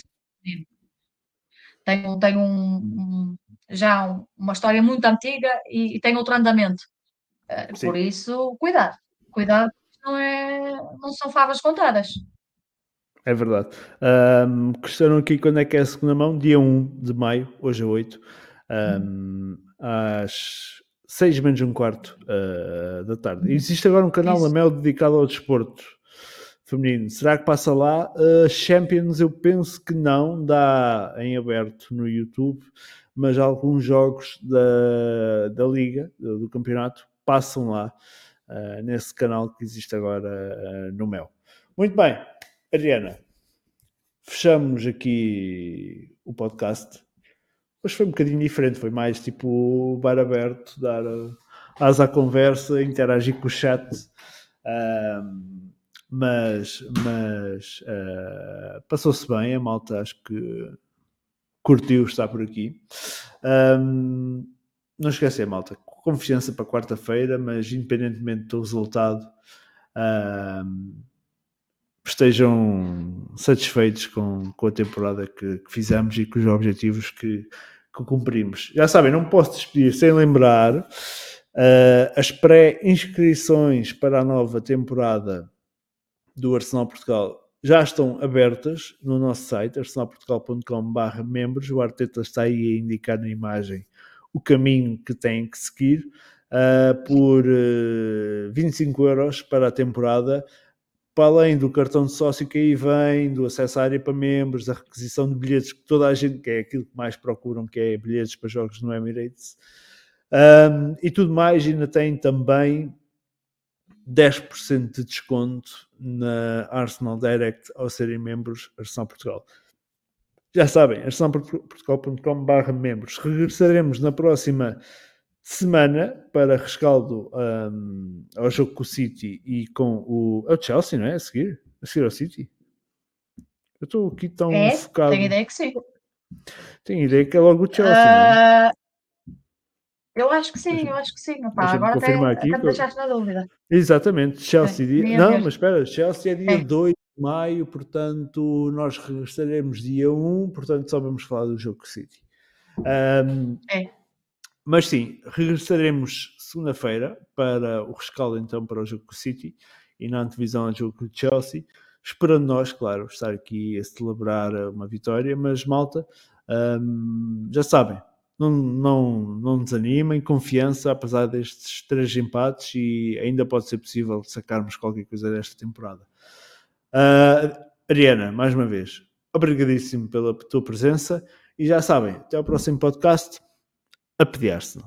tem, tem um, um, já uma história muito antiga e, e tem outro andamento. Uh, por isso, cuidado, cuidado, não, é, não são favas contadas. É verdade. Um, questionam aqui quando é que é a segunda mão, dia 1 de maio, hoje é 8, um, às 6 menos um quarto uh, da tarde. Existe agora um canal na Mel dedicado ao desporto feminino. Será que passa lá? Uh, Champions, eu penso que não, dá em aberto no YouTube, mas alguns jogos da, da Liga, do, do campeonato, passam lá uh, nesse canal que existe agora uh, no Mel. Muito bem. Adriana, fechamos aqui o podcast. Hoje foi um bocadinho diferente, foi mais tipo bar aberto, dar asa à conversa, interagir com o chat. Um, mas mas uh, passou-se bem, a malta acho que curtiu estar por aqui. Um, não esquecer, malta, confiança para quarta-feira, mas independentemente do resultado, um, estejam satisfeitos com, com a temporada que, que fizemos e com os objetivos que, que, cumprimos. Já sabem, não posso despedir sem lembrar uh, as pré-inscrições para a nova temporada do Arsenal Portugal já estão abertas no nosso site arsenalportugal.com.br membros. O Arteta está aí a indicar na imagem o caminho que têm que seguir uh, por uh, 25 euros para a temporada para além do cartão de sócio que aí vem, do acesso à área para membros, da requisição de bilhetes que toda a gente quer, aquilo que mais procuram, que é bilhetes para jogos no Emirates, um, e tudo mais, ainda tem também 10% de desconto na Arsenal Direct ao serem membros Arsenal Portugal. Já sabem, arsenalportugal.com.br membros. Regressaremos na próxima semana para rescaldo um, ao jogo com o City e com o, é o Chelsea, não é? A seguir? A seguir ao City? Eu estou aqui tão é, focado. Tenho ideia que sim. Tenho ideia que é logo o Chelsea, uh, não é? Ah, eu acho que sim, eu acho que sim. Opa, agora até, aqui, até me deixaste na dúvida. Exatamente, Chelsea. dia... Não, mas espera, Chelsea é dia 2 de maio, portanto, nós regressaremos dia 1, portanto, só vamos falar do jogo City. Um, é. Mas sim, regressaremos segunda-feira para o rescaldo então para o jogo City e na antevisão ao jogo do Chelsea, esperando nós, claro, estar aqui a celebrar uma vitória, mas malta, um, já sabem, não, não, não desanimem, confiança, apesar destes três empates, e ainda pode ser possível sacarmos qualquer coisa desta temporada. Uh, Ariana, mais uma vez, obrigadíssimo pela tua presença e já sabem, até ao próximo podcast. A pedir-se.